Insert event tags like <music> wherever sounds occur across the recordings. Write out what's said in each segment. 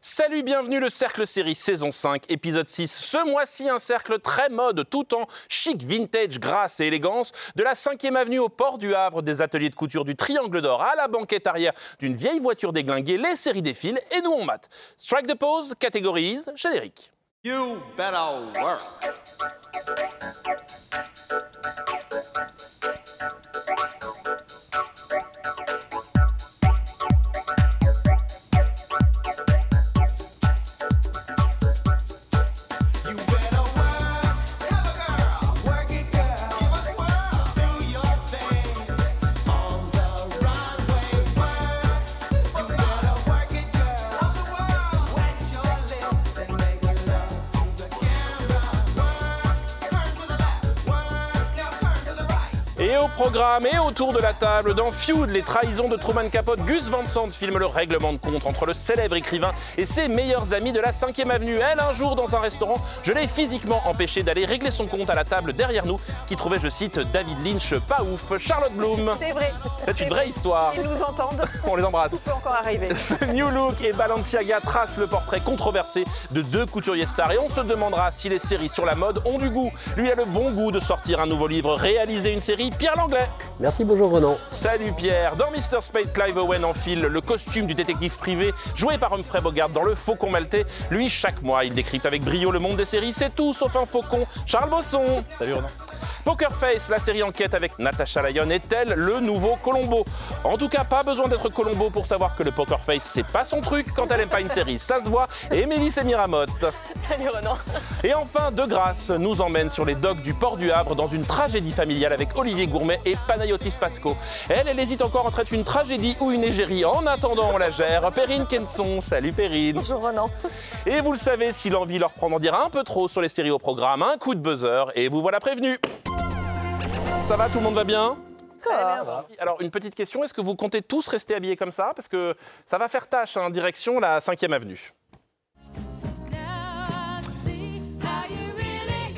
Salut, bienvenue le Cercle Série saison 5, épisode 6. Ce mois-ci, un cercle très mode, tout en chic, vintage, grâce et élégance, de la 5e avenue au port du Havre, des ateliers de couture du Triangle d'Or à la banquette arrière d'une vieille voiture déglinguée, les séries défilent et nous on mate. Strike the pose, catégorise, générique. Et au programme et autour de la table, dans Feud, les trahisons de Truman Capote, Gus Van Sant filme le règlement de compte entre le célèbre écrivain et ses meilleurs amis de la 5e avenue. Elle, un jour, dans un restaurant, je l'ai physiquement empêché d'aller régler son compte à la table derrière nous, qui trouvait, je cite, David Lynch pas ouf. Charlotte Bloom. C'est vrai. C'est une vraie histoire. S'ils nous entendent, <laughs> On les embrasse. tout peut encore arriver. <laughs> Ce New Look et Balenciaga tracent le portrait controversé de deux couturiers stars et on se demandera si les séries sur la mode ont du goût. Lui a le bon goût de sortir un nouveau livre, réaliser une série, Pierre Langlais. Merci, bonjour Renan. Salut Pierre, dans Mr. Spade, Clive Owen enfile le costume du détective privé joué par Humphrey Bogart dans Le Faucon Maltais. Lui, chaque mois, il décrypte avec brio le monde des séries, c'est tout sauf un faucon. Charles Bosson. Salut Renan. Poker Face, la série enquête avec Natasha Lyon, est-elle le nouveau Colombo? En tout cas, pas besoin d'être Colombo pour savoir que le Poker Face, c'est pas son truc quand elle aime pas une série, ça se voit. Et Mélisse et Miramotte. <laughs> Salut Renan. Et enfin, De Grâce nous emmène sur les docks du port du Havre dans une tragédie familiale avec Olivier Gourmet et Panayotis Pasco. Elle, elle hésite encore entre être une tragédie ou une égérie. En attendant, on la gère. Perrine Kenson, salut Perrine. Bonjour Renan. Et vous le savez, si l'envie leur prend d'en dire un peu trop sur les séries au programme, un coup de buzzer et vous voilà prévenu. Ça va, tout le monde va bien alors, une petite question, est-ce que vous comptez tous rester habillés comme ça? Parce que ça va faire tâche, en direction la 5e avenue.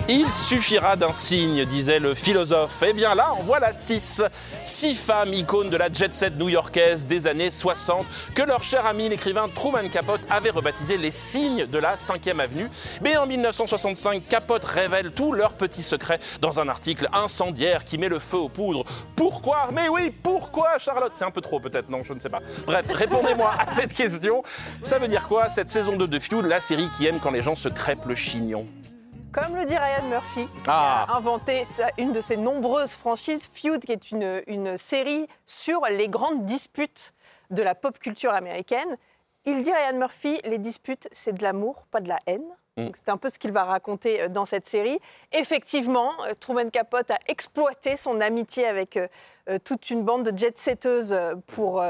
Il suffira d'un signe, disait le philosophe. Eh bien là, en voilà six. Six femmes icônes de la jet set new-yorkaise des années 60 que leur cher ami l'écrivain Truman Capote avait rebaptisé les signes de la 5e avenue. Mais en 1965, Capote révèle tous leurs petits secrets dans un article incendiaire qui met le feu aux poudres. Pourquoi? Mais oui, pourquoi Charlotte? C'est un peu trop peut-être, non, je ne sais pas. Bref, répondez-moi à cette question. Ça veut dire quoi cette saison 2 de Feud, la série qui aime quand les gens se crêpent le chignon? Comme le dit Ryan Murphy, Ah. qui a inventé sa- une de ses nombreuses franchises, Feud, qui est une, une série sur les grandes disputes de la pop culture américaine. Il dit Ryan Murphy, les disputes, c'est de l'amour, pas de la haine. Mm. C'est un peu ce qu'il va raconter euh, dans cette série. Effectivement, euh, Truman Capote a exploité son amitié avec euh, toute une bande de jet-setteuses pour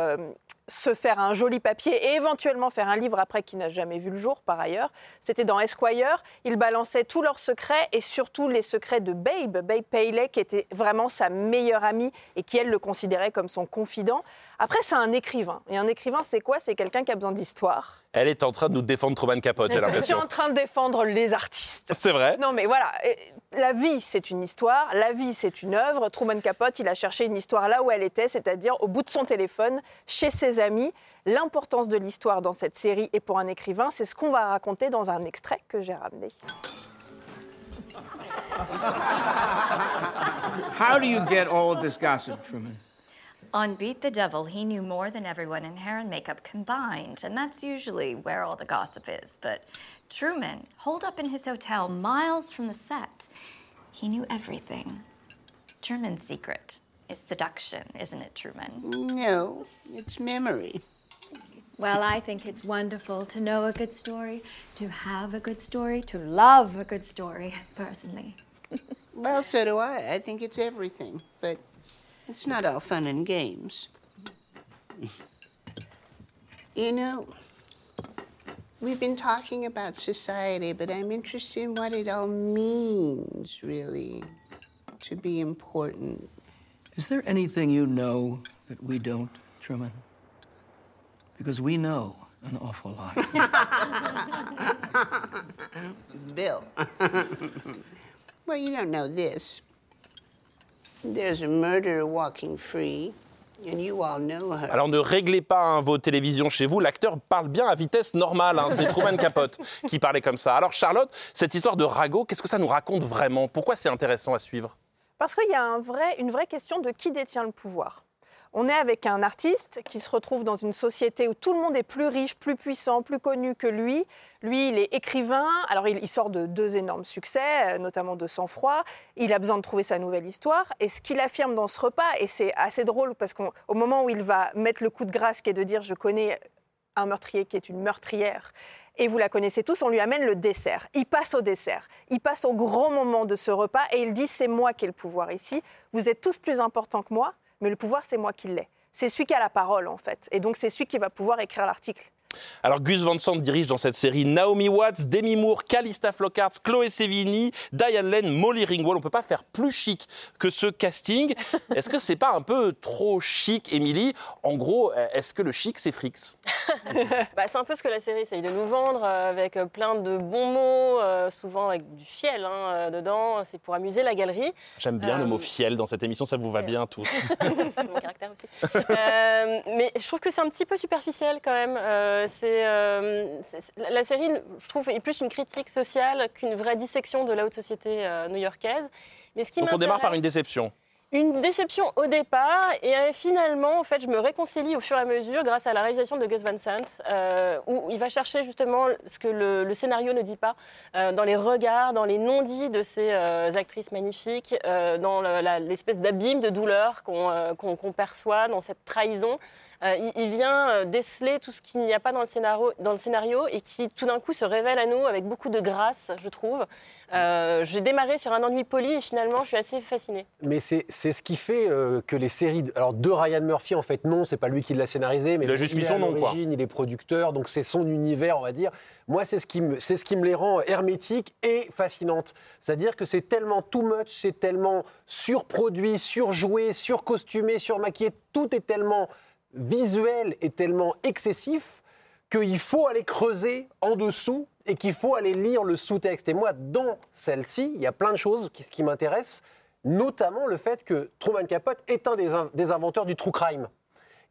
se faire un joli papier et éventuellement faire un livre après qui n'a jamais vu le jour par ailleurs. C'était dans Esquire. Il balançait tous leurs secrets et surtout les secrets de Babe, Babe Paley, qui était vraiment sa meilleure amie et qui, elle, le considérait comme son confident. Après, c'est un écrivain. Et un écrivain, c'est quoi? C'est quelqu'un qui a besoin d'histoire. Elle est en train de nous défendre Truman Capote, j'ai <laughs> Je suis l'impression. en train de défendre les artistes. C'est vrai Non, mais voilà, la vie, c'est une histoire, la vie, c'est une œuvre. Truman Capote, il a cherché une histoire là où elle était, c'est-à-dire au bout de son téléphone, chez ses amis. L'importance de l'histoire dans cette série et pour un écrivain, c'est ce qu'on va raconter dans un extrait que j'ai ramené. How do you get all of this gossip, Truman? On Beat the Devil, he knew more than everyone in hair and makeup combined, and that's usually where all the gossip is. But Truman, holed up in his hotel miles from the set, he knew everything. Truman's secret is seduction, isn't it, Truman? No, it's memory. Well, I think it's wonderful to know a good story, to have a good story, to love a good story, personally. <laughs> Well, so do I. I think it's everything. But it's not all fun and games. you know, we've been talking about society, but I'm interested in what it all means, really, to be important. Is there anything you know that we don't, Truman? Because we know an awful lot. <laughs> Bill. <laughs> well, you don't know this. There's a murderer walking free And you all know her. Alors ne réglez pas hein, vos télévisions chez vous, l'acteur parle bien à vitesse normale, hein, c'est Truman Capote <laughs> qui parlait comme ça. Alors Charlotte, cette histoire de ragot, qu'est-ce que ça nous raconte vraiment? Pourquoi c'est intéressant à suivre? Parce qu'il y a un vrai- une vraie question de qui détient le pouvoir. On est avec un artiste qui se retrouve dans une société où tout le monde est plus riche, plus puissant, plus connu que lui. Lui, il est écrivain. Alors, il, sort de deux énormes succès, euh, notamment de Sang-Froid. Il a besoin de trouver sa nouvelle histoire. Et ce qu'il affirme dans ce repas, et c'est assez drôle parce qu'au moment où il va mettre le coup de grâce, qui est de dire Je connais un meurtrier qui est une meurtrière. Et vous la connaissez tous, on lui amène le dessert. Il passe au dessert. Il passe au grand moment de ce repas et il dit C'est moi qui ai le pouvoir ici. Vous êtes tous plus importants que moi, mais le pouvoir, c'est moi qui l'ai. C'est celui qui a la parole, en fait. Et donc, c'est celui qui va pouvoir écrire l'article. Alors Gus Van Sant dirige dans cette série Naomi Watts, Demi Moore, Calista Flockhart, Chloé Sevigny, Diane Lane, Molly Ringwald. On peut pas faire plus chic que ce casting. <laughs> Est-ce que c'est pas un peu trop chic, Émilie? En gros, est-ce que le chic c'est Frix? <laughs> Bah, c'est un peu ce que la série essaye de nous vendre, euh, avec euh, plein de bons mots, euh, souvent avec du fiel hein, euh, dedans. C'est pour amuser la galerie. J'aime bien le Euh, mot fiel dans cette émission, ça vous va bien tous. <laughs> c'est mon caractère aussi. Euh, mais je trouve que c'est un petit peu superficiel quand même. Euh, c'est, euh, la série, je trouve, est plus une critique sociale qu'une vraie dissection de la haute société euh, new-yorkaise. Mais ce qui Donc on démarre par une déception. une déception au départ et finalement en fait je me réconcilie au fur et à mesure grâce à la réalisation de Gus Van Sant euh, où il va chercher justement ce que le, le scénario ne dit pas euh, dans les regards, dans les non-dits de ces euh, actrices magnifiques, dans le- l'espèce d'abîme de douleur qu'on perçoit dans cette trahison. Euh, il, il vient euh, déceler tout ce qu'il n'y a pas dans le, scénario, dans le scénario et qui tout d'un coup se révèle à nous avec beaucoup de grâce, je trouve. Euh, J'ai démarré sur un ennui poli et finalement je suis assez fascinée. Mais c'est c'est ce qui fait euh, que les séries. de- Alors, de Ryan Murphy, en fait, non, c'est pas lui qui l'a scénarisé, mais Il a juste mis est son à nom, quoi. Il est producteur, donc c'est son univers, on va dire. Moi, c'est ce, qui me- c'est ce qui me les rend hermétiques et fascinantes. C'est-à-dire que c'est tellement too much, c'est tellement surproduit, surjoué, surcostumé, surmaquillé. Tout est tellement visuel et tellement excessif qu'il faut aller creuser en dessous et qu'il faut aller lire le sous-texte. Et moi, dans celle-ci, il y a plein de choses qui, m'intéressent, notamment le fait que Truman Capote est un des, in- des inventeurs du true crime.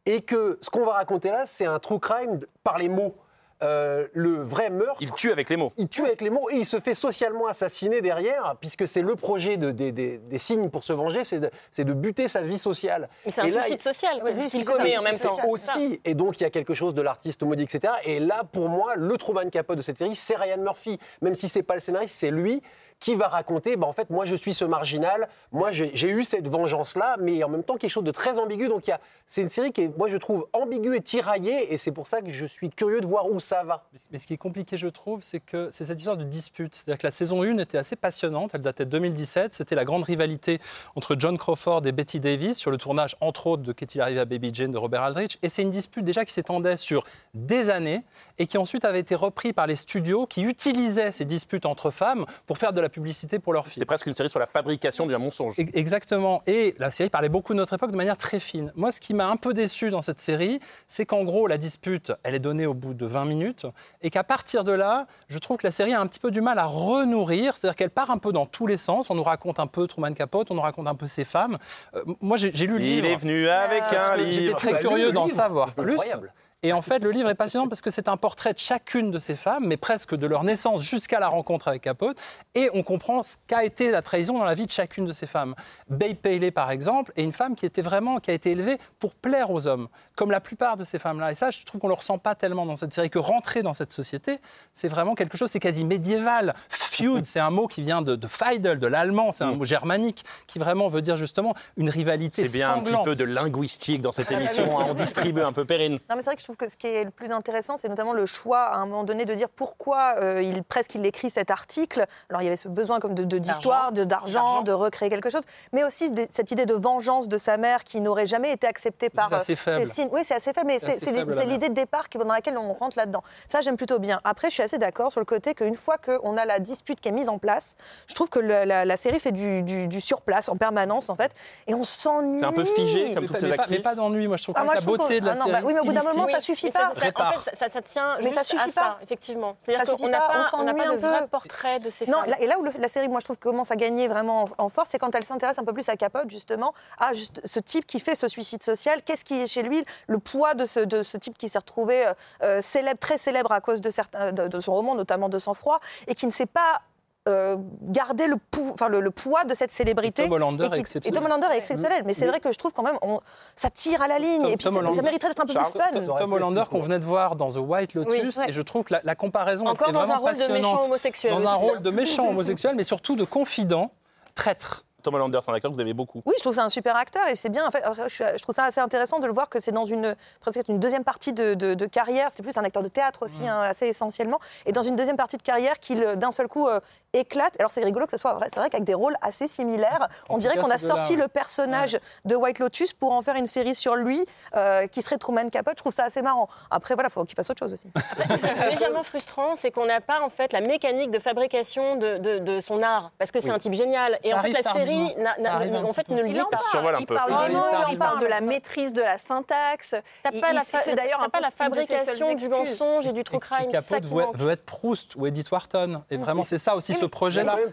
Et que ce qu'on va raconter là, c'est un true crime par les mots. Euh, le vrai meurtre, Il tue avec les mots. il tue avec les mots et il se fait socialement assassiner derrière, puisque c'est le projet de- des- des- des signes pour se venger, c'est de, c'est de buter sa vie sociale. Mais c'est un là, suicide il- social Ouais, qu'il commet en même temps. aussi. Et donc, il y a quelque chose de l'artiste maudit, etc. Et là, pour moi, le Truman Capote de cette série, c'est Ryan Murphy. Même si c'est pas le scénariste, c'est lui qui va raconter, bah, en fait, moi, je suis ce marginal, moi, j'ai eu cette vengeance-là, mais en même temps, quelque chose de très ambigu. Donc, c'est une série qui est, moi, je trouve ambiguë et tiraillée, et c'est pour ça que je suis curieux de voir où ça va. Mais- Mais ce qui est compliqué, je trouve, c'est que c'est cette histoire de dispute. C'est-à-dire que la saison 1 était assez passionnante, elle datait de 2017. C'était la grande rivalité entre John Crawford et Betty Davis sur le tournage, entre autres, de Qu'est-il arrivé à Baby Jane de Robert Aldrich. Et c'est une dispute déjà qui s'étendait sur des années et qui ensuite avait été repris par les studios qui utilisaient ces disputes entre femmes pour faire de la publicité pour leurs films. C'était presque une série sur la fabrication d'un mensonge. Ex- Exactement. Et la série parlait beaucoup de notre époque de manière très fine. Moi, ce qui m'a un peu déçu dans cette série, c'est qu'en gros, la dispute, elle est donnée au bout de 20 minutes, et qu'à partir de là, je trouve que la série a un petit peu du mal à renourrir, c'est-à-dire qu'elle part un peu dans tous les sens. On nous raconte un peu Truman Capote, on nous raconte un peu ses femmes. Euh, moi, j'ai lu le Il livre. est venu avec un Parce que J'étais livre. très curieux d'en livre savoir C'est plus. incroyable. Et en fait, le livre est passionnant parce que c'est un portrait de chacune de ces femmes, mais presque de leur naissance jusqu'à la rencontre avec Capote. Et on comprend ce qu'a été la trahison dans la vie de chacune de ces femmes. Babe Paley, par exemple, est une femme qui était vraiment, qui a été élevée pour plaire aux hommes, comme la plupart de ces femmes-là. Et ça, je trouve qu'on le ressent pas tellement dans cette série, que rentrer dans cette société, c'est vraiment quelque chose, c'est quasi médiéval. Feud, c'est un mot qui vient de, de Feudel, de l'allemand, c'est un mot germanique, qui vraiment veut dire justement une rivalité Mm. C'est bien un petit peu de linguistique dans cette émission. hein. On distribue un peu Perrine. Non, mais c'est vrai que je trouve que ce qui est le plus intéressant, c'est notamment le choix, à un moment donné, de dire pourquoi euh, il, presque il écrit cet article. Alors, il y avait ce besoin comme de- d'histoire, de, d'argent, de recréer quelque chose, mais aussi de- cette idée de vengeance de sa mère qui n'aurait jamais été acceptée par. C'est assez euh, faible. signes. Oui, c'est assez faible, mais C'est l'idée de départ qui- dans laquelle on rentre là-dedans. Ça, j'aime plutôt bien. Après, je suis assez d'accord sur le côté qu'une fois qu'on a la dispute qui est mise en place. Je trouve que le- la, la série fait du, du, du surplace en permanence, en fait, et on s'ennuie. C'est un peu figé, comme Mais toutes ces actrices. Mais pas d'ennui, moi je trouve Ah, que moi, la beauté de la ah non, série. bah oui, mais au bout d'un moment, stylistique, ça suffit pas. ça- en fait, ça, ça tient Mais ça juste suffit à ça, pas. effectivement. Ça C'est-à-dire suffit qu'on n'a pas, on on pas un de peu. vrai portrait de ces Non, femmes. là- et là où le- la série, moi, je trouve, commence à gagner vraiment en, en force, c'est quand elle s'intéresse un peu plus à Capote, justement, à juste ce type qui fait ce suicide social. Qu'est-ce qui est chez lui Le poids de ce, de ce type qui s'est retrouvé euh, euh, célèbre, très célèbre à cause de, certains, de, de son roman, notamment de Sang-Froid, et qui ne sait pas. Euh, garder le, pou- enfin, le, le poids de cette célébrité. Et Tom Hollander qui- est exceptionnel. Et Tom Hollander est exceptionnel. Mais c'est vrai que je trouve quand même, on- ça tire à la ligne. Tom- et puis Tom ça- mériterait d'être un peu Charles, plus fun. Tom Hollander qu'on venait de voir dans The White Lotus, Oui, ouais. et je trouve que la, la comparaison Encore est dans un vraiment rôle de méchant passionnante. homosexuel Dans un rôle de méchant <laughs> homosexuel, mais surtout de confident, traître. Tom Hollander, c'est un acteur que vous aimez beaucoup. Oui, je trouve ça un super acteur et c'est bien. En fait, je, trouve ça assez intéressant de le voir que c'est dans une presque une deuxième partie de, de- de carrière. C'est plus un acteur de théâtre aussi, hein, assez essentiellement, et dans une deuxième partie de carrière qu'il euh, d'un seul coup euh, éclate. Alors c'est rigolo que ce soit vrai. C'est vrai qu'avec des rôles assez similaires, on dirait qu'on a sorti le personnage de White Lotus pour en faire une série sur lui euh, qui serait Truman Capote. Je trouve ça assez marrant. Après voilà, faut qu'il fasse autre chose aussi. <laughs> Ce qui est légèrement frustrant, c'est qu'on n'a pas en fait la mécanique de fabrication de, de- de son art, parce que c'est Oui. un type génial. Et Ça en fait, la série, n'a- n'a- un en fait, ne le Il dit en pas. Il survole un il peu. parle, des non, mots, il il parle de la maîtrise de la syntaxe. T'as Il- pas, la, il- fa- c'est d'ailleurs pas peu la fabrication du mensonge et du true crime. Capote veut, être Proust ou Edith Wharton. Et vraiment, c'est ça aussi, ce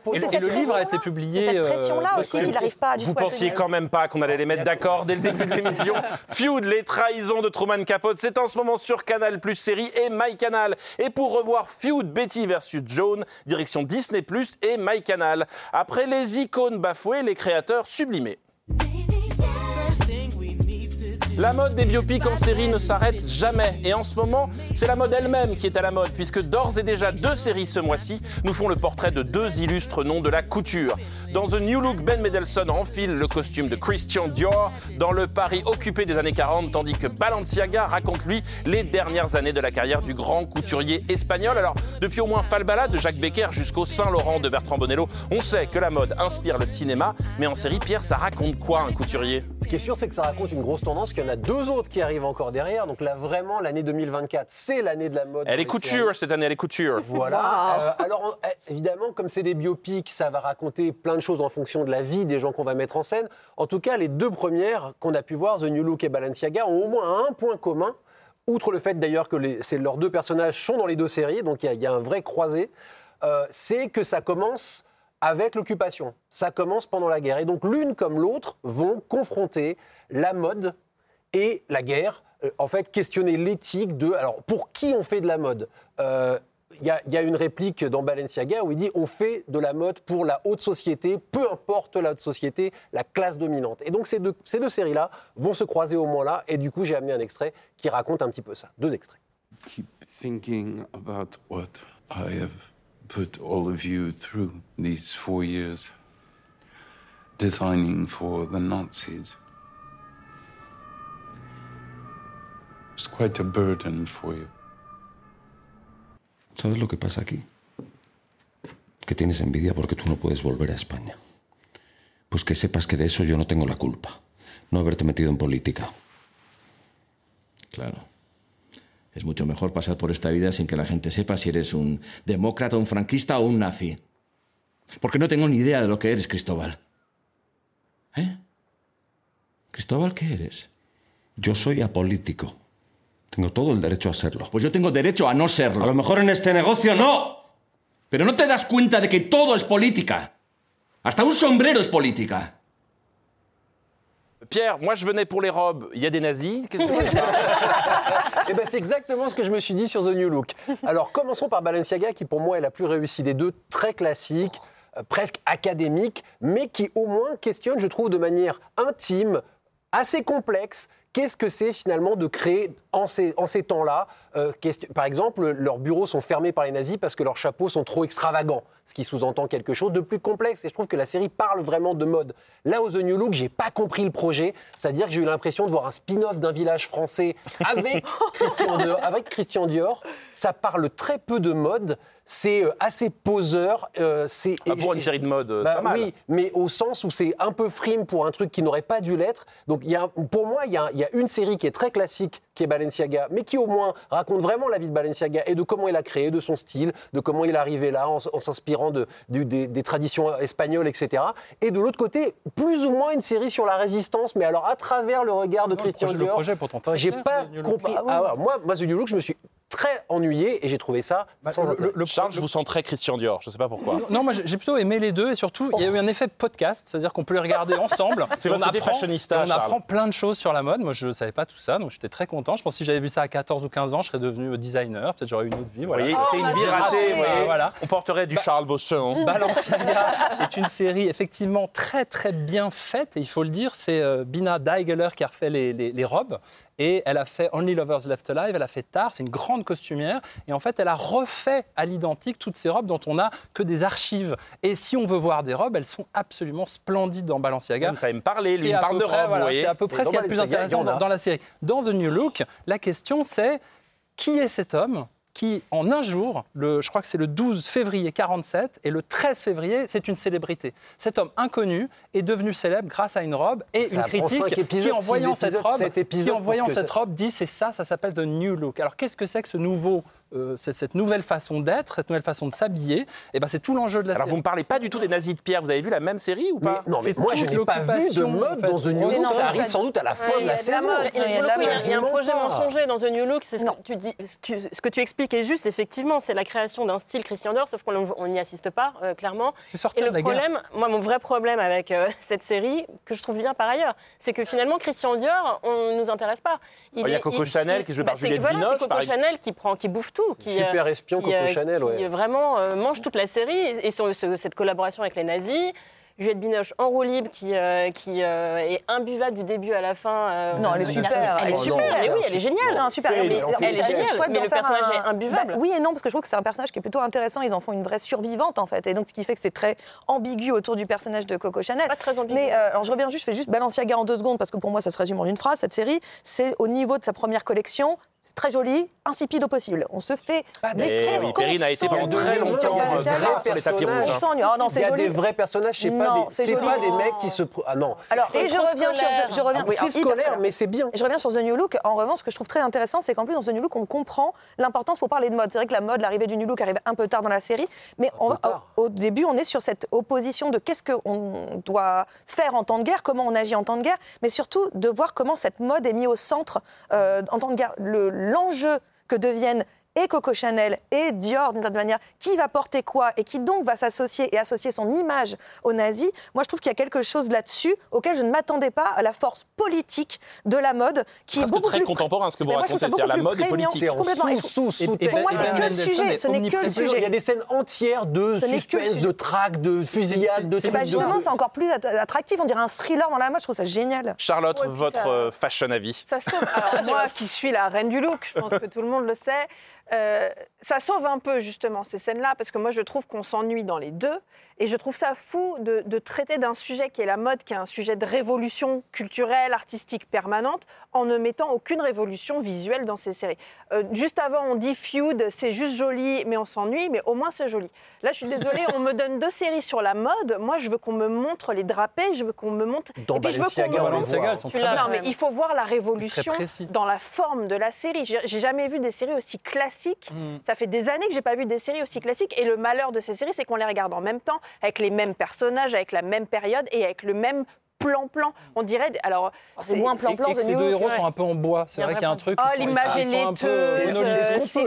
pour- Et, le- et livre a été publié. Cette euh, pression-là aussi qu'il n'arrive pas à du Vous pensiez quand même pas qu'on allait les mettre d'accord dès le début de l'émission <laughs> Feud, les trahisons de Truman Capote, c'est en ce moment sur Canal Plus série et MyCanal. Et pour revoir Feud, Betty versus Joan, direction Disney Plus et MyCanal. Après les icônes bafouées, les créateurs sublimés. La mode des biopics en série ne s'arrête jamais. Et en ce moment, c'est la mode elle-même qui est à la mode, puisque d'ores et déjà deux séries ce mois-ci nous font le portrait de deux illustres noms de la couture. Dans The New Look, Ben Mendelsohn enfile le costume de Christian Dior dans le Paris occupé des années 40, tandis que Balenciaga raconte lui les dernières années de la carrière du grand couturier espagnol. Alors, depuis au moins Falbala de Jacques Becker jusqu'au Saint-Laurent de Bertrand Bonello, on sait que la mode inspire le cinéma, mais en série, Pierre, ça raconte quoi un couturier? Ce qui est sûr, c'est que ça raconte une grosse tendance, en a deux autres qui arrivent encore derrière. Donc là, vraiment, l'année 2024, c'est l'année de la mode. Elle est couture séries. cette année, elle est couture. Voilà. Euh, alors, on- eh, évidemment, comme c'est des biopics, ça va raconter plein de choses en fonction de la vie des gens qu'on va mettre en scène. En tout cas, les deux premières qu'on a pu voir, The New Look et Balenciaga, ont au moins un point commun. Outre le fait d'ailleurs que les, c'est- leurs deux personnages sont dans les deux séries, donc il y a- il y, a un vrai croisé, euh, c'est que ça commence avec l'occupation. Ça commence pendant la guerre. Et donc l'une comme l'autre vont confronter la mode et la guerre. Euh, en fait, questionner l'éthique de. Alors, pour qui on fait de la mode? Euh, Il il y a une réplique dans Balenciaga où il dit on fait de la mode pour la haute société, peu importe la haute société, la classe dominante. Et donc ces deux, ces deux séries-là vont se croiser au moins là. Et du coup, j'ai amené un extrait qui raconte un petit peu ça. Deux extraits. keep thinking about what I have put all of you through these four years designing for the Nazis. It's quite a burden for you. ¿Sabes lo que pasa aquí? Que tienes envidia porque tú no puedes volver a España. Pues que sepas que de eso yo no tengo la culpa. No haberte metido en política. Claro. Es mucho mejor pasar por esta vida sin que la gente sepa si eres un demócrata, un franquista o un nazi. Porque no tengo ni idea de lo que eres, Cristóbal. ¿Eh? Cristóbal, ¿qué eres? Yo soy apolítico. Tengo todo el derecho a serlo. Pues yo tengo derecho a no serlo. A lo mejor en este negocio no. Pero no te das cuenta de que todo es política. Hasta un sombrero es política. Pierre, moi je venais pour les robes, il y a des nazis. Qu'est-ce que Eh ben, c'est exactement ce que je me suis dit sur The New Look. Alors, commençons par Balenciaga, qui pour moi est la plus réussie des deux, très classique, euh, presque académique, mais qui au moins questionne, je trouve, de manière intime, assez complexe, qu'est-ce que c'est finalement de créer en ces, en ces temps-là. euh, par exemple, leurs bureaux sont fermés par les nazis parce que leurs chapeaux sont trop extravagants, ce qui sous-entend quelque chose de plus complexe. Et je trouve que la série parle vraiment de mode. Là, au The New Look, j'ai pas compris le projet, c'est-à-dire que j'ai eu l'impression de voir un spin-off d'un village français avec <laughs> Christian Dior. Avec Christian Dior. Ça parle très peu de mode, c'est euh, assez poseur. euh, c'est Ah, et pour une série de mode, c'est bah pas mal. Oui, mais au sens où c'est un peu frime pour un truc qui n'aurait pas dû l'être. Donc, il y a, pour moi, il y a, y une série qui est très classique, qui est Balenciaga, mais qui au moins raconte vraiment la vie de Balenciaga et de comment il a créé, de son style, de comment il est arrivé là en, s'inspirant de, des, des traditions espagnoles, etc. Et de l'autre côté, plus ou moins une série sur la résistance, mais alors à travers le regard de Christian projet- le Dior. J'ai pas compris. Oui. Ah ouais, moi, moi, The New Look, je me suis très ennuyé et j'ai trouvé ça Bah, sans le- Charles, je vous sens très Christian Dior, je sais pas pourquoi. Non, moi j'ai plutôt aimé les deux et surtout il y a eu un effet podcast, c'est-à-dire qu'on peut les regarder <laughs> ensemble. C'est votre on côté apprend- fashionista, On Charles. apprend plein de choses sur la mode. Moi je ne savais pas tout ça, donc j'étais très content. Je pense que si j'avais vu ça à 14 ou 15 ans, je serais devenu designer. Peut-être j'aurais eu une autre vie. Vous Voilà. voyez, Oh, c'est une bah, vie ratée, voyez. Voilà. On porterait du Charles Bosson. Balenciaga <laughs> est une série effectivement très très bien faite et il faut le dire, c'est euh, Bina Daigeler qui a refait les, les- les robes et elle a fait Only Lovers Left Alive, elle a fait Tar, c'est une grande costumière et en fait elle a refait à l'identique toutes ces robes dont on n'a que des archives et si on veut voir des robes, elles sont absolument splendides dans Balenciaga. Savez me parler, lui, il parle de robes, voilà. C'est à peu près ce qu'il y a de plus il intéressant dans la série. Dans The New Look, la question c'est qui est cet homme qui, en un jour, le, je crois que c'est le 12 février 47 et le 13 février, c'est une célébrité. Cet homme inconnu est devenu célèbre grâce à une robe et Ça une critique épisodes, qui, en voyant cette robe, qui, en voyant cette ça- robe, dit c'est ça, ça s'appelle The New Look. Alors qu'est-ce que c'est que ce nouveau, euh, cette, cette nouvelle façon d'être, cette nouvelle façon de s'habiller Eh ben, c'est tout l'enjeu de la Alors série. vous me parlez pas du tout des nazis de Pierre, vous avez vu la même série ou Mais, pas non, mais moi, je n'ai pas vu de mode en fait. dans The New Mais Look. non, Ça mais arrive pas- sans doute à la fin Ouais, de la saison. mode. Et il y a le un projet pas. mensonger dans The New Look. C'est ce, Non. que tu dis- ce que tu- ce que tu expliques est juste, effectivement. C'est la création d'un style Christian Dior, sauf qu'on on n'y assiste pas, euh, clairement. C'est Et sortir le de la guerre. problème, moi, mon vrai problème avec euh, <laughs> cette série, que je trouve bien par ailleurs, c'est que finalement, Christian Dior, on ne nous intéresse pas. Oh, il y a Coco Chanel qui est jouée par Juliette voilà, Binoche, c'est Coco. Chanel qui, prend, qui bouffe tout. Qui, Super euh, espion, qui, Coco euh, Chanel, qui, ouais. euh, vraiment mange toute la série. Et ce- cette collaboration avec les nazis. Juliette Binoche en roue libre qui, euh, qui euh, est imbuvable du début à la fin. euh, Non, elle est il super, Elle est elle est super, mais oui, elle est géniale. Non, super. Oui, Mais- en fait, mais elle est géniale, mais le personnage un- est imbuvable. Bah, oui et non, parce que je trouve que c'est un personnage qui est plutôt intéressant. Ils en font une vraie survivante, en fait. Et donc, ce qui fait que c'est très ambigu autour du personnage de Coco Chanel. Pas très ambigu. Mais euh, alors, je reviens juste, je fais juste Balenciaga en deux secondes, parce que pour moi, ça se résume en une phrase. Cette série, c'est au niveau de sa première collection. C'est très joli, insipide au possible. On se fait. Mais Eh qu'est-ce oui, Perrine a été pendant très longtemps sur les tapis rouges. On hein. s'ennuie. Ah non, Il c'est y a joli. des vrais personnages, c'est pas Non, des, c'est pas des mecs qui se. Ah non. Alors, C'est et je reviens sur, scolaire. je reviens, Ah, oui, c'est scolaire, mais c'est bien. Et je reviens sur The New Look. En revanche, ce que je trouve très intéressant, c'est qu'en plus, dans The New Look, on comprend l'importance pour parler de mode. C'est vrai que la mode, l'arrivée du New Look arrive un peu tard dans la série, mais on au, au début, on est sur cette opposition de qu'est-ce qu'on doit faire en temps de guerre, comment on agit en temps de guerre, mais surtout de voir comment cette mode est mise au centre euh, en temps de guerre. Le- L'enjeu que deviennent et Coco Chanel et Dior, d'une certaine manière, qui va porter quoi et qui donc va s'associer et associer son image aux nazis, moi je trouve qu'il y a quelque chose là-dessus auquel je ne m'attendais pas à la force politique de la mode qui est beaucoup très plus contemporain, ce que vous moi, racontez, c'est-à-dire la mode prégnant. politique. Complètement. Je- Sous, sous, Et- sous et Pour moi, c'est que le sujet, ce n'est que le sujet. Il y a des scènes entières de suspense, de traque, de fusillade, de bah trucs justement, c'est encore plus att- attractif. On dirait un thriller dans la mode. Je trouve ça génial. Charlotte, Ouais, votre ça- euh, fashion avis Ça sauve. Alors, moi <laughs> qui suis la reine du look, je pense que tout le monde le sait, euh, ça sauve un peu justement ces scènes-là parce que moi je trouve qu'on s'ennuie dans les deux et je trouve ça fou de, de traiter d'un sujet qui est la mode, qui est un sujet de révolution culturelle, artistique permanente, en ne mettant aucune révolution visuelle dans ces séries. Euh, juste avant, on dit feud, c'est juste joli, mais on s'ennuie, mais au moins c'est joli. Là, je suis désolée, on me donne deux séries sur la mode. Moi, je veux qu'on me montre les drapés, je veux qu'on me montre. Dans et puis je veux qu'on me montre- elles sont Tu très non, mais il faut voir la révolution dans la forme de la série. J'ai j'ai jamais vu des séries aussi classiques. Mm. Ça fait des années que j'ai pas vu des séries aussi classiques. Et le malheur de ces séries, c'est qu'on les regarde en même temps, avec les mêmes personnages, avec la même période et avec le même plan-plan. On dirait. Alors, c'est moins plan-plan ces deux héros ouais. sont un peu en bois. C'est vrai qu'il y a un truc. Oh, l'image est laiteuse, Est-ce qu'on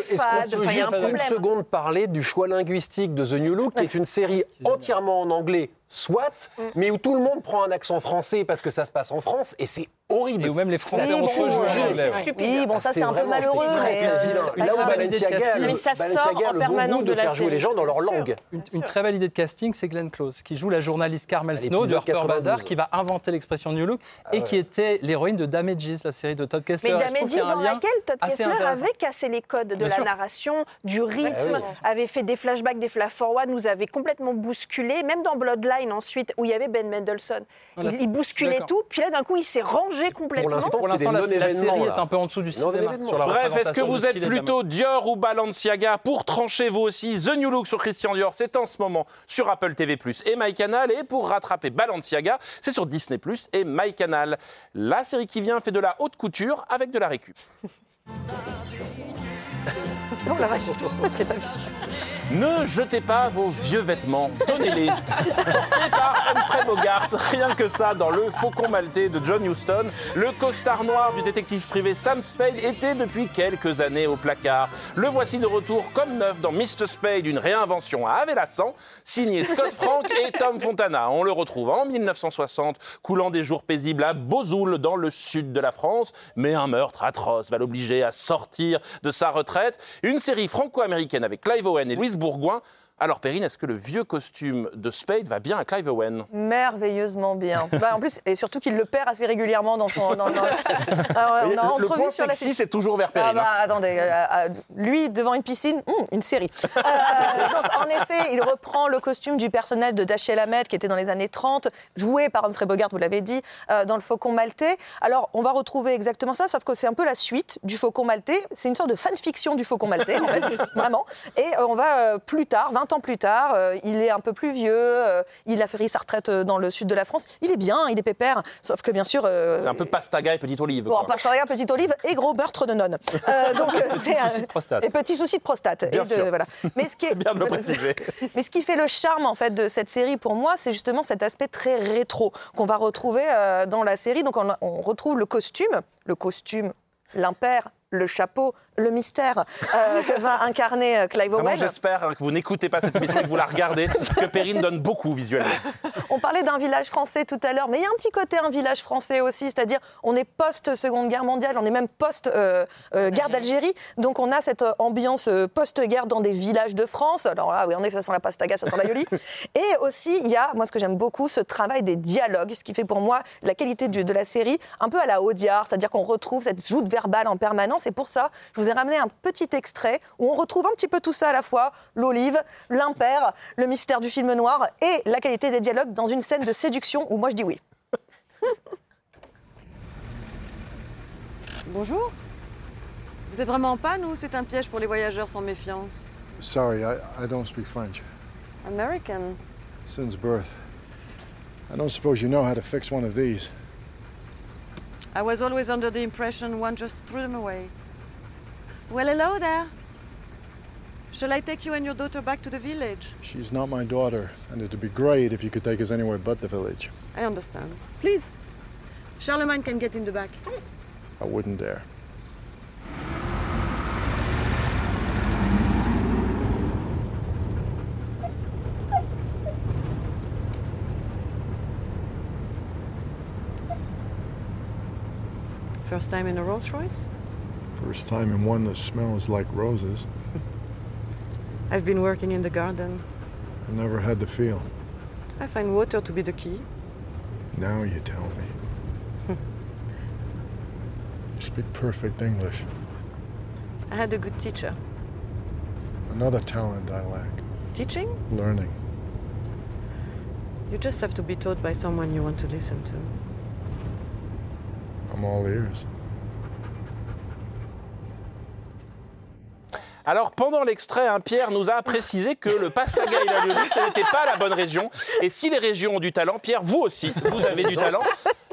peut, juste un une seconde parler du choix linguistique de The New Look, qui est une série entièrement en anglais, soit, Mm. mais où tout le monde prend un accent français parce que ça se passe en France, et c'est horrible. Et où même les Français Ça ont se bon, stupide. Oui, bon, ça, c'est un peu malheureux. c'est très, mais, très euh, vilain. Là où. Balenciaga, le- Mais ça sort Balenciaga a en permanence de de la faire jouer les gens dans leur langue. Une, une très belle idée de casting, c'est Glenn Close, qui joue la journaliste Carmel Snow de Harper 92. Bazaar, qui va inventer l'expression New Look et qui était l'héroïne de Damages, la série de Todd Kessler. Mais Damages, dans laquelle Todd Kessler avait cassé les codes de la narration, du rythme, oui. avait fait des flashbacks, des flash-forward, nous avait complètement bousculé. Même dans Bloodline, Ensuite, où il y avait Ben Mendelssohn. Ah, il, il bousculait tout, puis là d'un coup il s'est rangé complètement. Pour l'instant, la, série là. est un peu en dessous du cinéma. Non-événements. sur la Bref, est-ce que vous êtes plutôt Dior ou Balenciaga Pour trancher vous aussi, The New Look sur Christian Dior, c'est en ce moment sur Apple TV+, et MyCanal. Et pour rattraper Balenciaga, c'est sur Disney+, et MyCanal. La série qui vient fait de la haute couture avec de la récup. <laughs> <laughs> Oh la vache, je pas vu. Ne jetez pas vos vieux vêtements, donnez-les. Porté par Humphrey Bogart, rien que ça, dans Le Faucon Maltais de John Huston, le costard noir du détective privé Sam Spade était depuis quelques années au placard. Le voici de retour comme neuf dans Mr. Spade, une réinvention à Avelassan, signé Scott Frank et Tom Fontana. On le retrouve en 1960, coulant des jours paisibles à Bozoul, dans le sud de la France, mais un meurtre atroce va l'obliger à sortir de sa retraite. Une série franco-américaine avec Clive Owen et Louise Bourgoin. Alors Perrine, est-ce que le vieux costume de Spade va bien à Clive Owen Merveilleusement bien. Bah, en plus, et surtout qu'il le perd assez régulièrement dans son. Dans, dans- Alors, on Le- a le point sur la sexy, c'est toujours vers Ah Perrine. bah hein. attendez, euh, euh, lui devant une piscine, hum, une série. Euh, donc en effet, il reprend le costume du personnage de Dashiell Hammett qui était dans les années 30, joué par Humphrey Bogart, vous l'avez dit, euh, dans le Faucon Maltais. Alors on va retrouver exactement ça, sauf que c'est un peu la suite du Faucon Maltais. C'est une sorte de fanfiction du Faucon Maltais, en fait, <laughs> vraiment. Et euh, on va euh, plus tard, 20 ans plus tard, euh, il est un peu plus vieux, euh, il a fait sa retraite euh, dans le sud de la France. Il est bien, il est pépère, sauf que bien sûr. C'est un peu pastaga et petite olive. Bon, quoi. pastaga, petite olive et gros meurtre de nonne. <laughs> Donc c'est souci de prostate. Et petit souci de prostate. Bien et de- sûr. voilà. Mais ce <laughs> qui est, bien de le préciser. <laughs> Mais ce qui fait le charme en fait de cette série pour moi, c'est justement cet aspect très rétro qu'on va retrouver dans la série. Donc on, on retrouve le costume, le costume, l'impair, le chapeau, le mystère euh, <laughs> que va incarner euh, Clive Owen. j'espère que vous n'écoutez pas cette émission et que vous la regardez, <laughs> parce que Perrine donne beaucoup visuellement. On parlait d'un village français tout à l'heure, mais il y a un petit côté un village français aussi, c'est-à-dire on est post-seconde guerre mondiale, on est même post-guerre d'Algérie, donc on a cette euh, ambiance euh, post-guerre dans des villages de France. Alors là, oui, en effet, ça sent la pastaga, ça sent la yoli. <laughs> Et aussi, il y a, moi ce que j'aime beaucoup, ce travail des dialogues, ce qui fait pour moi la qualité de la série, un peu à la Audiard, c'est-à-dire qu'on retrouve cette joute verbale en permanence. Et pour ça, je vous ai ramené un petit extrait où on retrouve un petit peu tout ça à la fois, l'olive, l'impair, le mystère du film noir et la qualité des dialogues dans une scène de séduction où moi je dis oui. <laughs> Bonjour. Vous êtes vraiment en panne ou c'est un piège pour les voyageurs sans méfiance? Sorry, I, I don't speak French. American. Since birth. I don't suppose you know how to fix one of these. I was always under the impression one just threw them away. Well, hello there. Shall I take you and your daughter back to the village? She's not my daughter, and it'd be great if you could take us anywhere but the village. I understand. Please. Charlemagne can get in the back. I wouldn't dare. First time in a Rolls Royce? First time in one that smells like roses. <laughs> I've been working in the garden. I never had the feel. I find water to be the key. Now you tell me. <laughs> you speak perfect English. I had a good teacher. Another talent I lack Teaching? learning. You just have to be taught by someone you want to listen to. I'm all ears. Alors, pendant l'extrait, hein, Pierre nous a précisé que le pastaga et la ce n'était pas la bonne région. Et si les régions ont du talent, Pierre, vous aussi, vous avez du talent.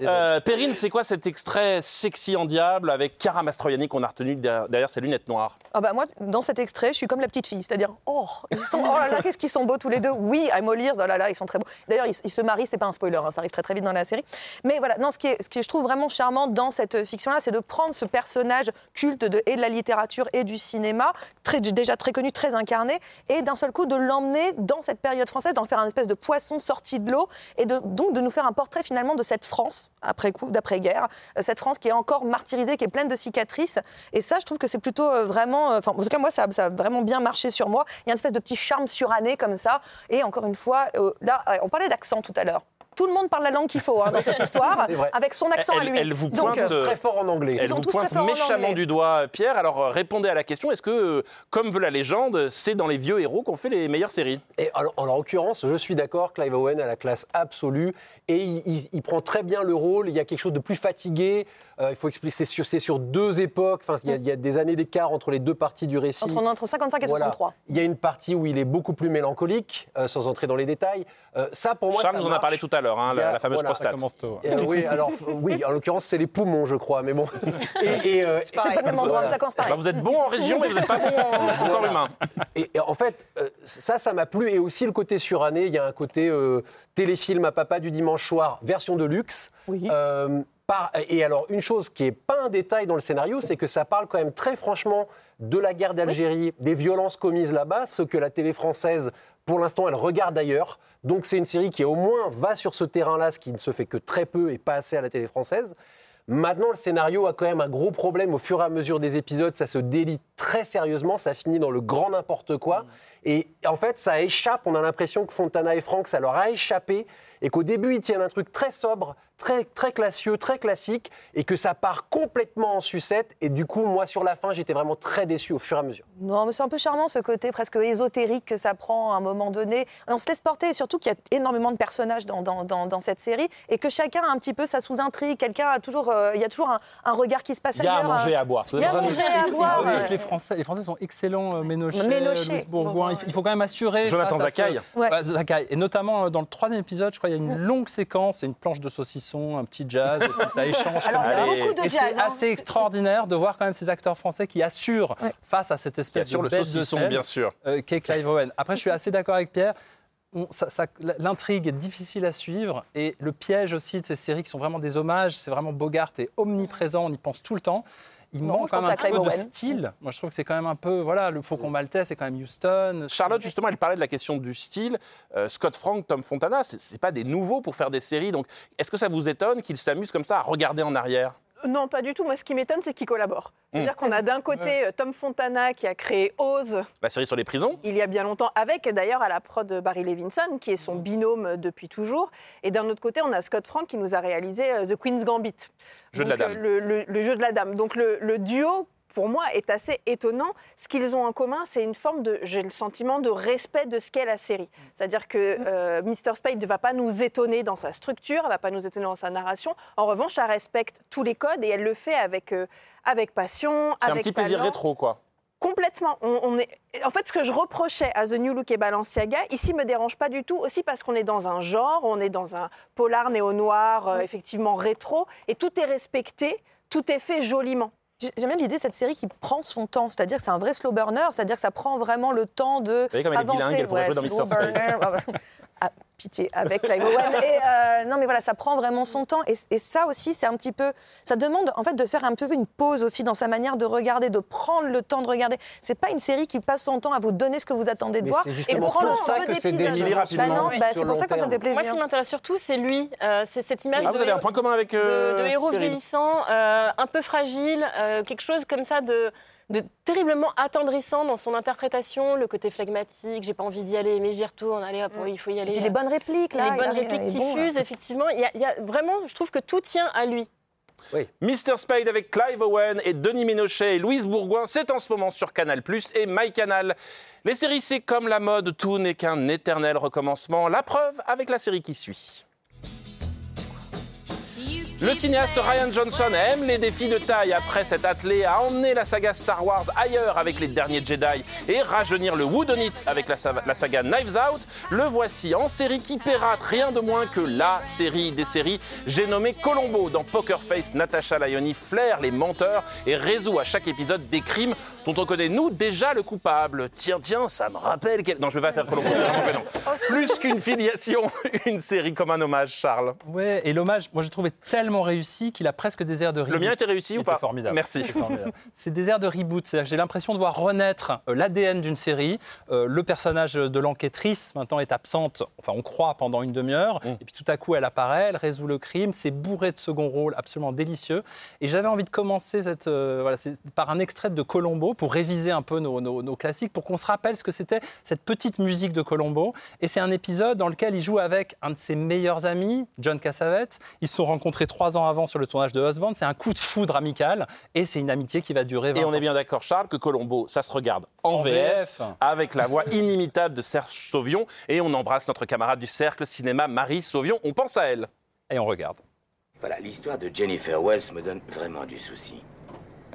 Euh, Perrine, c'est quoi cet extrait sexy en diable avec Cara Mastroianni qu'on a retenu derrière, derrière ses lunettes noires? Ah bah moi, dans cet extrait, je suis comme la petite fille, c'est-à-dire, oh, ils sont, oh là là, qu'est-ce qu'ils sont beaux tous les deux. Oui, I'm all ears, oh là là, ils sont très beaux. D'ailleurs, ils, ils se marient, c'est pas un spoiler, hein, ça arrive très très vite dans la série. Mais voilà, non, ce, qui est, ce que je trouve vraiment charmant dans cette fiction-là, c'est de prendre ce personnage culte de, et de la littérature et du cinéma, très, déjà très connu, très incarné, et d'un seul coup de l'emmener dans cette période française, d'en faire un espèce de poisson sorti de l'eau, et de, donc de nous faire un portrait finalement de cette France après coup, d'après-guerre, euh, cette France qui est encore martyrisée, qui est pleine de cicatrices. Et ça, je trouve que c'est plutôt euh, vraiment, euh, enfin, en tout cas moi, ça, ça a vraiment bien marché sur moi. Il y a une espèce de petit charme suranné comme ça. Et encore une fois, là, on parlait d'accent tout à l'heure. Tout le monde parle la langue qu'il faut hein, dans cette <laughs> histoire, avec son accent elle, à lui. elle vous Donc, pointe euh, très fort en anglais. Elle Ils ont vous tous pointe très fort en méchamment du doigt, Pierre. Alors euh, répondez à la question est-ce que, euh, comme veut la légende, c'est dans les vieux héros qu'on fait les meilleures séries? Et alors, en l'occurrence, je suis d'accord, Clive Owen a la classe absolue et il, il- il prend très bien le rôle. Il y a quelque chose de plus fatigué. Euh, il faut expliquer, c'est sur, c'est sur deux époques. Enfin, il y, a, il y a des années d'écart entre les deux parties du récit. entre, entre 55 et Voilà. 63. Il y a une partie où il est beaucoup plus mélancolique, euh, sans entrer dans les détails. Euh, ça, pour moi, Charles ça nous en a parlé tout à l'heure, hein, Il y la, la fameuse voilà. prostate. Euh, oui, alors oui, en l'occurrence, c'est les poumons, je crois, mais bon. <laughs> Et, et, euh, C'est pas le même endroit, ça commence pareil. Bah, vous êtes bon en région, mais vous n'êtes pas bon en, en corps humain. Et, et en fait, euh, ça, ça m'a plu. Et aussi le côté suranné. Il y a un côté euh, téléfilm à papa du dimanche soir, version de luxe. Euh, par- et alors, une chose qui n'est pas un détail dans le scénario, c'est que ça parle quand même très franchement de la guerre d'Algérie, des violences commises là-bas, ce que la télé française, pour l'instant, elle regarde ailleurs. Donc, c'est une série qui, au moins, va sur ce terrain-là, ce qui ne se fait que très peu et pas assez à la télé française. Maintenant, le scénario a quand même un gros problème. Au fur et à mesure des épisodes, ça se délite très sérieusement, ça finit dans le grand n'importe quoi. Et en fait, ça échappe. On a l'impression que Fontana et Franck, ça leur a échappé. Et qu'au début, ils tiennent un truc très sobre, très, très classieux, très classique. Et que ça part complètement en sucette. Et du coup, moi, sur la fin, j'étais vraiment très déçu au fur et à mesure. Non, mais c'est un peu charmant ce côté presque ésotérique que ça prend à un moment donné. On se laisse porter, et surtout qu'il y a énormément de personnages dans, dans, dans- dans cette série et que chacun a un petit peu sa sous-intrigue. Quelqu'un a toujours, euh, il y a toujours un, un regard qui se passe Il y a à ailleurs. manger et un- à boire. Il y a à manger et à boire. Les Français, les Français sont excellents, euh, Ménochet, Ménochet. Louis Bourgoin. Il faut- il faut quand même assurer. Jonathan ce- Zakaï. Ouais. Ouais, Zakaï. Et notamment euh, dans le troisième épisode, je crois, il y a une longue séquence, c'est une planche de saucisson, un petit jazz, et puis ça <laughs> échange Alors, comme ça. beaucoup de Et jazz, c'est hein. assez extraordinaire de voir quand même ces acteurs français qui assurent face à cette espèce de le bête de saucisson, scène, bien sûr. euh, qu'est Clive Owen. Après, je suis assez d'accord avec Pierre. On- ça- ça- L'intrigue est difficile à suivre et le piège aussi de ces séries qui sont vraiment des hommages, c'est vraiment Bogart est omniprésent, on y pense tout le temps. Il Non, manque quand même un petit peu de style. Moi, je trouve que c'est quand même un peu, voilà, le Faucon Maltais, c'est quand même Houston. Charlotte, justement, elle parlait de la question du style. Euh, Scott Frank, Tom Fontana, c'est pas des nouveaux pour faire des séries. Donc, est-ce que ça vous étonne qu'ils s'amusent comme ça à regarder en arrière? Non, pas du tout. Moi, ce qui m'étonne, c'est qu'ils collaborent. C'est-à-dire Mm. qu'on a d'un côté euh, Tom Fontana qui a créé Oz La série sur les prisons il y a bien longtemps, avec d'ailleurs à la prod Barry Levinson, qui est son binôme euh, depuis toujours. Et d'un autre côté, on a Scott Frank qui nous a réalisé euh, The Queen's Gambit. Jeu de la euh, dame. Le, le- le jeu de la dame. Donc le, le duo, pour moi, est assez étonnant. Ce qu'ils ont en commun, c'est une forme de, j'ai le sentiment, de respect de ce qu'est la série. C'est-à-dire que euh, Mr. Spade ne va pas nous étonner dans sa structure, elle ne va pas nous étonner dans sa narration. En revanche, elle respecte tous les codes et elle le fait avec, euh, avec passion, C'est un petit plaisir rétro, quoi. Complètement. On, on est... En fait, ce que je reprochais à The New Look et Balenciaga, ici, me dérange pas du tout, aussi parce qu'on est dans un genre, on est dans un polar néo-noir, euh, effectivement rétro, et tout est respecté, tout est fait joliment. J'ai- J'aime bien l'idée de cette série qui prend son temps, c'est-à-dire que c'est un vrai slow burner, c'est-à dire que ça prend vraiment le temps de voyez comme elle est avancer. bilingue, elle pourrait jouer dans slow Mr. Spade. burner. <laughs> Ah, pitié, avec Clive Owen. Et, euh, non, mais voilà, ça prend vraiment son temps. Et, et ça aussi, c'est un petit peu. Ça demande en fait de faire un peu une pause aussi dans sa manière de regarder, de prendre le temps de regarder. C'est pas une série qui passe son temps à vous donner ce que vous attendez de Mais voir. c'est et pour le ça que c'est d'épisodes. démêlé rapidement. Bah non, Oui. bah, sur c'est pour ça que ça me fait plaisir. Moi, ce qui m'intéresse surtout, c'est lui. Euh, c'est cette image Ah, vous de, avez un point commun avec de- euh, de héros vieillissant, euh, un peu fragile, euh, quelque chose comme ça de, de terriblement attendrissant dans son interprétation, le côté flegmatique, j'ai pas envie d'y aller, mais j'y retourne, allez hop, il faut y aller. Et puis les bonnes répliques, là. les bonnes répliques qui bon, là. fusent, effectivement. Il y, a, il y a vraiment, je trouve que tout tient à lui. Mr. Spade avec Clive Owen et Denis Ménochet et Louise Bourgoin, c'est en ce moment sur Canal Plus et MyCanal. Les séries, c'est comme la mode, tout n'est qu'un éternel recommencement. La preuve avec la série qui suit. Le cinéaste Ryan Johnson aime les défis de taille après s'être attelé à emmener la saga Star Wars ailleurs avec les derniers Jedi et rajeunir le Whodunit avec la, sa- la saga Knives Out. Le voici en série qui pirate rien de moins que la série des séries. J'ai nommé Colombo dans Poker Face. Natasha Lyonne flaire les menteurs et résout à chaque épisode des crimes dont on connaît nous déjà le coupable. Tiens, tiens, ça me rappelle. quel- Non, je vais pas faire Colombo, gênant. Plus qu'une filiation, <laughs> une série comme un hommage, Charles. Ouais, et l'hommage, moi j'ai trouvé tellement tellement réussi qu'il a presque des airs de reboot. Le mien était réussi ou C'était pas formidable. Merci. <laughs> C'est des airs de reboot. J'ai l'impression de voir renaître euh, l'ADN d'une série. Euh, le personnage de l'enquêtrice maintenant est absente, enfin on croit pendant une demi-heure, Mm. et puis tout à coup elle apparaît, elle résout le crime. C'est bourré de second rôle, absolument délicieux. Et j'avais envie de commencer cette, euh, voilà, par un extrait de Colombo pour réviser un peu nos, nos- nos classiques, pour qu'on se rappelle ce que c'était cette petite musique de Colombo. Et c'est un épisode dans lequel il joue avec un de ses meilleurs amis, John Cassavetes. Ils se sont rencontrés trois ans avant sur le tournage de Husband. C'est un coup de foudre amical et c'est une amitié qui va durer 20 Et on est bien d'accord, Charles, que Colombo, ça se regarde en, En VF, VF. avec la voix inimitable de Serge Sauvion. Et on embrasse notre camarade du cercle cinéma, Marie Sauvion. On pense à elle. Et on regarde. Voilà, l'histoire de Jennifer Wells me donne vraiment du souci.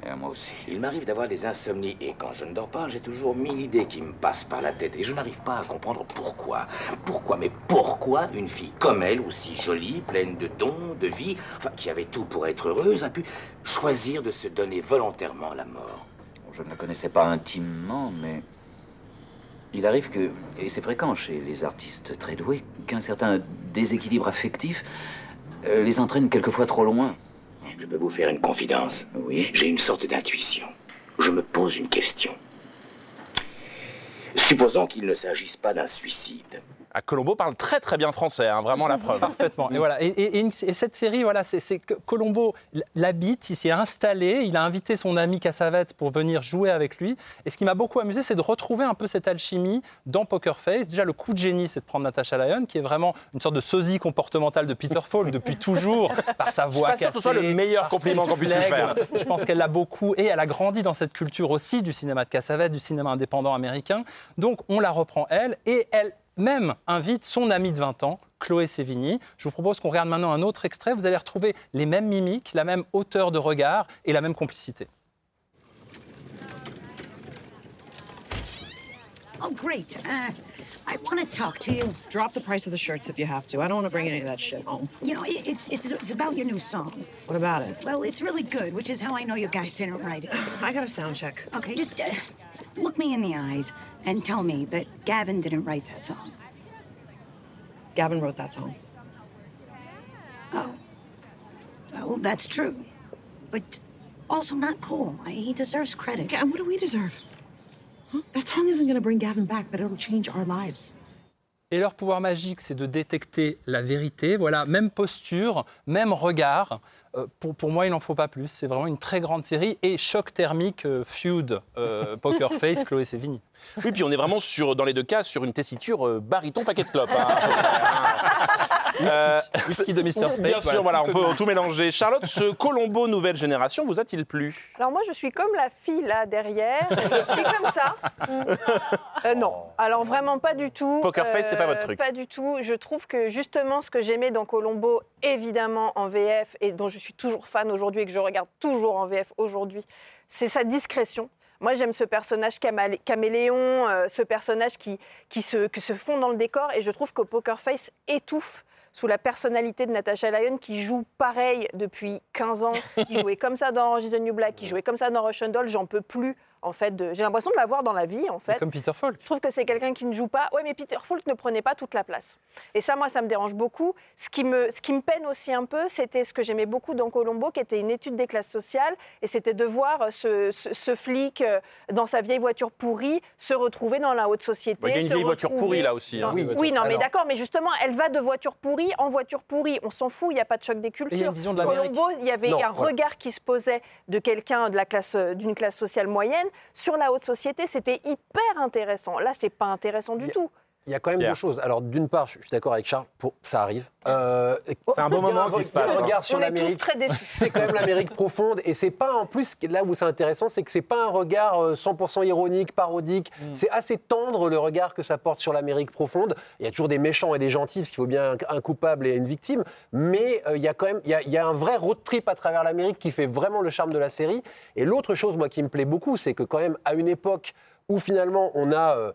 Et à moi aussi. Il m'arrive d'avoir des insomnies et quand je ne dors pas, j'ai toujours mille idées qui me passent par la tête et je n'arrive pas à comprendre pourquoi. Pourquoi, mais pourquoi une fille comme elle, aussi jolie, pleine de dons, de vie, enfin qui avait tout pour être heureuse, a pu choisir de se donner volontairement la mort? Je ne la connaissais pas intimement, mais il arrive que, et c'est fréquent chez les artistes très doués, qu'un certain déséquilibre affectif euh, les entraîne quelquefois trop loin. Je peux vous faire une confidence. Oui. J'ai une sorte d'intuition. Je me pose une question. Supposons qu'il ne s'agisse pas d'un suicide. À Colombo parle très très bien français, hein, vraiment la preuve. Parfaitement. Et voilà. Et, et- et une- et cette série, voilà, c'est que Colombo l'habite, il s'est installé, il a invité son ami Cassavetes pour venir jouer avec lui. Et ce qui m'a beaucoup amusé, c'est de retrouver un peu cette alchimie dans Poker Face. Déjà, le coup de génie, c'est de prendre Natasha Lyon, qui est vraiment une sorte de sosie comportementale de Peter Falk <laughs> depuis toujours, par sa Je suis voix pas que ce soit le meilleur compliment qu'on puisse lui faire. Je pense qu'elle l'a beaucoup et elle a grandi dans cette culture aussi du cinéma de Cassavetes, du cinéma indépendant américain. Donc on la reprend elle et elle même invite son amie de 20 ans, Chloé Sévigny. Je vous propose qu'on regarde maintenant un autre extrait. Vous allez retrouver les mêmes mimiques, la même hauteur de regard et la même complicité. Oh, great. Uh, I want to talk to you. Drop the price of the shirts if you have to. I don't want to bring any of that shit home. You know, it, it's, it's it's about your new song. What about it? Well, it's really good, which is how I know you guys didn't write it. I got a sound check. Okay, just uh, look me in the eyes and tell me that Gavin didn't write that song. Gavin wrote that song. Oh. Well, that's true. But also not cool. I, he deserves credit. Okay, and what do we deserve? Huh? That song isn't going to bring Gavin back, but it'll change our lives. Et leur pouvoir magique, c'est de détecter la vérité. Voilà, même posture, même regard. Euh, pour, pour moi, il n'en faut pas plus. C'est vraiment une très grande série. Et choc thermique, euh, feud, euh, <laughs> Poker Face, Chloé Sévigny. Oui, puis on est vraiment sur, dans les deux cas sur une tessiture euh, baryton paquet de clopes. hein, <laughs> Euh, Whisky de Mr. Spade, Bien sûr, voilà, voilà, on peut tout mélanger. Charlotte, ce <laughs> Colombo nouvelle génération vous a-t-il plu? Alors moi, je suis comme la fille là derrière. Je suis comme ça. Euh, non, alors vraiment pas du tout. Poker Face, c'est pas votre Euh, truc. Pas du tout. Je trouve que justement, ce que j'aimais dans Colombo, évidemment en VF, et dont je suis toujours fan aujourd'hui et que je regarde toujours en VF aujourd'hui, c'est sa discrétion. Moi, j'aime ce personnage camale- caméléon, euh, ce personnage qui, qui, se, qui se fond dans le décor, et je trouve que Poker Face étouffe sous la personnalité de Natasha Lyon, qui joue pareil depuis 15 ans, qui <laughs> jouait comme ça dans Orange is the New Black, qui jouait comme ça dans Russian Doll. J'en peux plus, en fait. de- J'ai l'impression de la voir dans la vie, en fait. Comme Peter Falk. Je trouve que c'est quelqu'un qui ne joue pas. Ouais, mais Peter Falk ne prenait pas toute la place. Et ça, moi, ça me dérange beaucoup. Ce qui me, ce qui me peine aussi un peu, c'était ce que j'aimais beaucoup dans Colombo, qui était une étude des classes sociales. Et c'était de voir ce, ce- ce flic euh, dans sa vieille voiture pourrie se retrouver dans la haute société. Il y a une vieille voiture pourrie là aussi. hein. Oui, non, mais d'accord, mais justement, elle va de voiture pourrie en voiture pourrie. On s'en fout, il n'y a pas de choc des cultures. il y a une vision de. Colombo, il y avait Non, un regard qui se posait de quelqu'un de la classe, euh, d'une classe sociale moyenne sur la haute société. C'était hyper intéressant. Là, c'est pas intéressant du tout. Il y a quand même Pierre. deux choses. Alors, d'une part, je suis d'accord avec Charles, pour, ça arrive. Euh, C'est un <laughs> a moment qui se a un passe, hein. regard sur On est tous l'Amérique. très déçus. C'est quand même l'Amérique profonde. Et c'est pas, en plus, là où c'est intéressant, c'est que c'est pas un regard euh, 100% ironique, parodique. Mm. C'est assez tendre le regard que ça porte sur l'Amérique profonde. Il y a toujours des méchants et des gentils, parce qu'il faut bien un, un coupable et une victime. Mais euh, il y a quand même il y a, il y a un vrai road trip à travers l'Amérique qui fait vraiment le charme de la série. Et l'autre chose, moi, qui me plaît beaucoup, c'est que quand même, à une époque où finalement on a euh,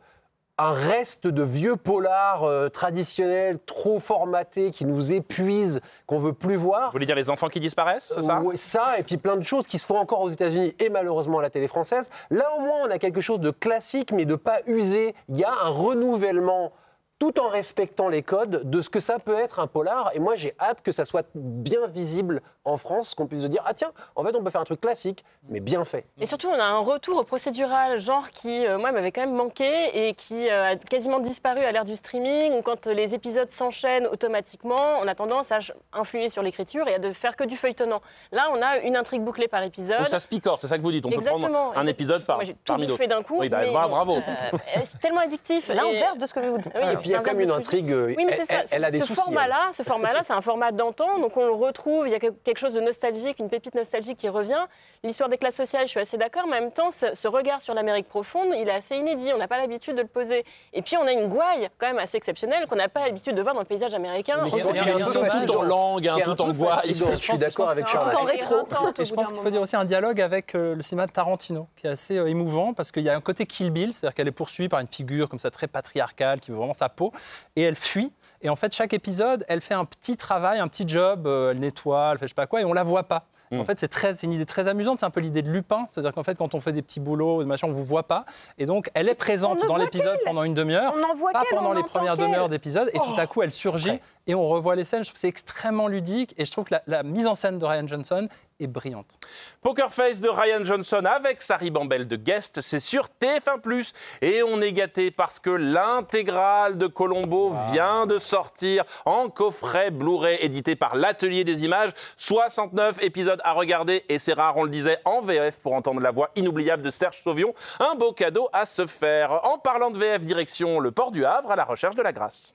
un reste de vieux polars euh, traditionnels, trop formatés, qui nous épuisent, qu'on veut plus voir. Vous voulez dire les enfants qui disparaissent, c'est ça Ouais, ça, et puis plein de choses qui se font encore aux États-Unis et malheureusement à la télé française. Là, au moins, on a quelque chose de classique, mais de pas usé. Il y a un renouvellement tout en respectant les codes de ce que ça peut être un polar. Et moi, j'ai hâte que ça soit bien visible en France, qu'on puisse se dire, ah tiens, en fait, on peut faire un truc classique, mais bien fait. Et surtout, on a un retour au procédural, genre qui, euh, moi, m'avait quand même manqué et qui euh, a quasiment disparu à l'ère du streaming, où quand les épisodes s'enchaînent automatiquement, on a tendance à influer sur l'écriture et à de faire que du feuilletonnant. Là, on a une intrigue bouclée par épisode. Donc ça se picore, c'est ça que vous dites. On peut prendre un épisode par, Moi, j'ai tout parmi d'autres. bouffé d'un coup. Oui, bah, mais bravo. euh, c'est tellement addictif. L'inverse Et- de ce que je vous dis. Oui, puis il y a comme une intrigue, euh, Oui, mais c'est elle- ça. elle a des ce soucis, Format-là, ce format-là, c'est un format d'antan, donc on le retrouve. Il y a que- quelque chose de nostalgique, une pépite nostalgique qui revient. L'histoire des classes sociales, je suis assez d'accord, mais en même temps, ce, ce regard sur l'Amérique profonde, il est assez inédit. On n'a pas l'habitude de le poser. Et puis, on a une gouaille quand même assez exceptionnelle qu'on n'a pas l'habitude de voir dans le paysage américain. Mais un peu sur- tout en langue, tout en fatigant, Je suis d'accord avec Charles. Tout en rétro. Et je pense qu'il faut dire aussi un dialogue avec euh, le cinéma de Tarantino, qui est assez euh, émouvant, parce qu'il y a un côté Kill Bill, c'est-à-dire qu'elle est poursuivie par une figure comme ça très patriarcale, qui veut vraiment sa peau, et elle fuit. Et en fait, chaque épisode, elle fait un petit travail, un petit job, euh, elle nettoie, elle fait je sais pas quoi, et on la voit pas. En fait, c'est très- c'est une idée très amusante. C'est un peu l'idée de Lupin, c'est-à-dire qu'en fait, quand on fait des petits boulots, des machins, on vous voit pas, et donc elle est présente dans l'épisode pendant une demi-heure, On en voit pas pendant les premières demi-heures d'épisode, et Oh. tout à coup, elle surgit et on revoit les scènes. Je trouve que c'est extrêmement ludique, et je trouve que la, la mise en scène de Ryan Johnson est brillante. Poker Face de Ryan Johnson avec sa ribambelle de guest, c'est sur TF1+. Et on est gâté parce que l'intégrale de Colombo vient de sortir en coffret Blu-ray édité par l'Atelier des Images. 69 épisodes à regarder et c'est rare, on le disait, en VF pour entendre la voix inoubliable de Serge Sauvion. Un beau cadeau à se faire. En parlant de VF, direction le port du Havre à la recherche de la grâce.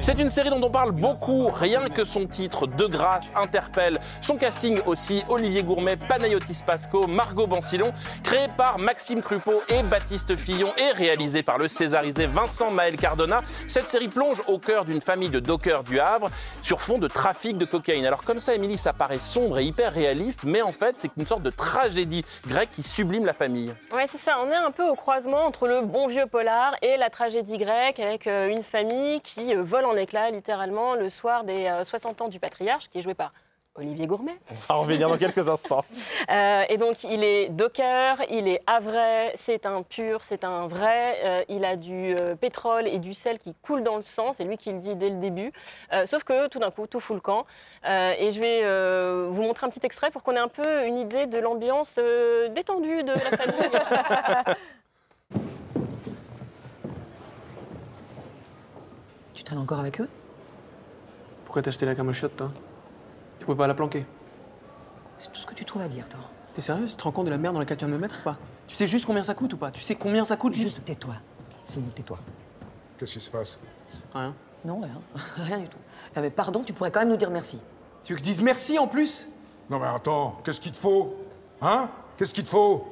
C'est une série dont on parle beaucoup, rien que son titre, De grâce, interpelle. Son casting aussi, Olivier Gourmet, Panayotis Pasco, Margot Bancilon, créé par Maxime Crupeau et Baptiste Fillon et réalisé par le césarisé Vincent Maël Cardona. Cette série plonge au cœur d'une famille de dockers du Havre sur fond de trafic de cocaïne. Alors comme ça, Émilie, ça paraît sombre et hyper réaliste, mais en fait, c'est une sorte de tragédie grecque qui sublime la famille. Ouais, c'est ça. On est un peu au croisement entre le bon vieux polar et la tragédie grecque, avec euh, une famille qui euh, vole en éclats, littéralement, le soir des euh, 60 ans du patriarche, qui est joué par Olivier Gourmet. On va en revenir dans quelques instants. <laughs> Euh, et donc, il est docker, il est havrais, c'est un pur, c'est un vrai. euh, il a du euh, pétrole et du sel qui coule dans le sang, c'est lui qui le dit dès le début. Euh, sauf que tout d'un coup, tout fout le camp. Euh, et je vais euh, vous montrer un petit extrait pour qu'on ait un peu une idée de l'ambiance euh, détendue de la famille. <laughs> Tu traînes encore avec eux? Pourquoi t'as acheté la camochiotte, toi? Tu pouvais pas la planquer. C'est tout ce que tu trouves à dire, toi. T'es sérieux Tu te rends compte de la merde dans laquelle tu viens de me mettre ou pas? Tu sais juste combien ça coûte ou pas? Tu sais combien ça coûte juste? Juste tais-toi. Simon, tais-toi. Qu'est-ce qui se passe? Rien. Non, rien. <laughs> Rien du tout. Ah, mais pardon, tu pourrais quand même nous dire merci. Tu veux que je dise merci en plus? Non mais attends, qu'est-ce qu'il te faut? Hein? Qu'est-ce qu'il te faut?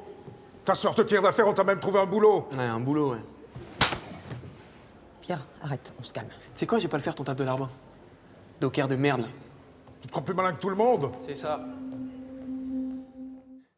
Ta soeur te tire d'affaire, on t'a même trouvé un boulot. Ouais, un boulot, ouais. Pierre, arrête, on se calme. Tu sais quoi, j'ai pas le faire ton taf de larbin. Docker de merde, là. Tu te crois plus malin que tout le monde? C'est ça.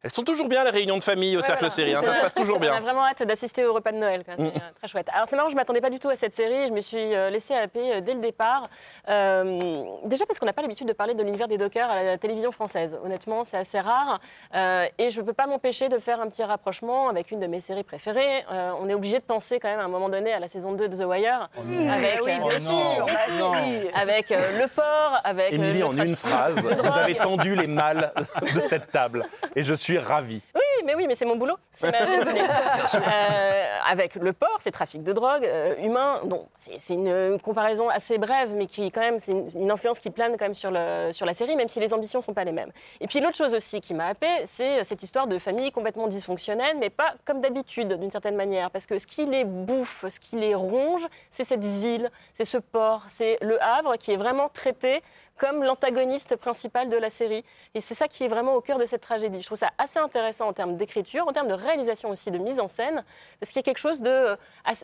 Elles sont toujours bien les réunions de famille au Ouais, Cercle voilà. Série, hein, ça se <laughs> passe toujours On a bien. vraiment hâte d'assister au repas de Noël. quoi. C'est Mm. euh, très chouette. Alors c'est marrant, je m'attendais pas du tout à cette série. Je me suis euh, laissée happer euh, dès le départ. Euh, déjà parce qu'on n'a pas l'habitude de parler de l'univers des dockers à la télévision française. Honnêtement, c'est assez rare. Euh, et je ne peux pas m'empêcher de faire un petit rapprochement avec une de mes séries préférées. Euh, on est obligé de penser quand même à un moment donné à la saison 2 de The Wire. non. Avec, oui, bien sûr, non. avec euh, le port, avec. Émilie, en une phrase, <laughs> vous avez tendu les mâles de cette table. Et je suis ravi. Oui, mais oui, mais c'est mon boulot, c'est ma <laughs> destinée. Euh, avec le port, c'est trafic de drogue euh, humain. Donc c'est une comparaison assez brève, mais qui quand même c'est une, une influence qui plane quand même sur le sur la série, même si les ambitions sont pas les mêmes. Et puis l'autre chose aussi qui m'a happé, c'est cette histoire de famille complètement dysfonctionnelle, mais pas comme d'habitude d'une certaine manière, parce que ce qui les bouffe, ce qui les ronge, c'est cette ville, c'est ce port, c'est le Havre qui est vraiment traité comme l'antagoniste principal de la série. Et c'est ça qui est vraiment au cœur de cette tragédie. Je trouve ça assez intéressant en termes d'écriture, en termes de réalisation aussi, de mise en scène, parce qu'il y a quelque chose de,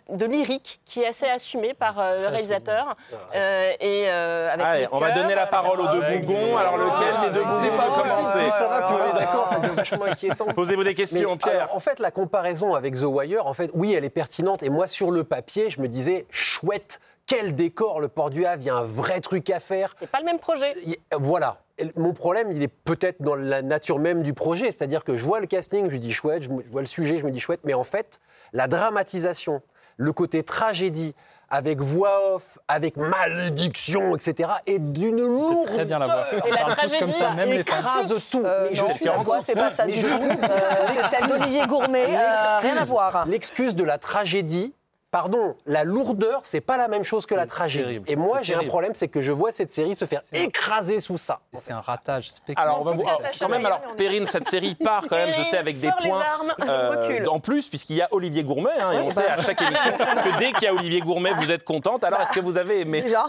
de lyrique qui est assez assumé par euh, le réalisateur. Euh, et euh, avec Allez, le on va donner la parole aux deux bougons. Alors lequel des deux bougons C'est pas commencer plus ça va, plus on est d'accord, ça devient vachement inquiétant. <laughs> Posez-vous des questions, Mais, Pierre. alors, en fait, la comparaison avec The Wire, en fait, oui, elle est pertinente. Et moi, sur le papier, je me disais, chouette, quel décor, le port du Havre, il y a un vrai truc à faire. C'est pas le même projet. Voilà. mon problème, il est peut-être dans la nature même du projet. C'est-à-dire que je vois le casting, je me dis chouette, je vois le sujet, je me dis chouette. Mais en fait, la dramatisation, le côté tragédie, avec voix off, avec malédiction, etc., est d'une lourdeur. très bien la voix. C'est la tragédie. comme ça, même écrase tout. Euh, Mais non, je suis la voix, c'est pas ça Mais du je tout. Euh, c'est celle d'Olivier Gourmet, euh, rien à voir. L'excuse de la tragédie. Pardon, la lourdeur, c'est pas la même chose que la tragédie. terrible, Et moi, j'ai un problème, c'est que je vois cette série se faire écraser sous ça. C'est un ratage spectaculaire. Alors, on va vous. alors, quand même, alors, Perrine, cette série part quand même, je sais, avec des points euh, recule. en plus, puisqu'il y a Olivier Gourmet, hein, et on bah. sait à chaque émission que dès qu'il y a Olivier Gourmet, vous êtes contente. Alors, est-ce que vous avez aimé? Déjà,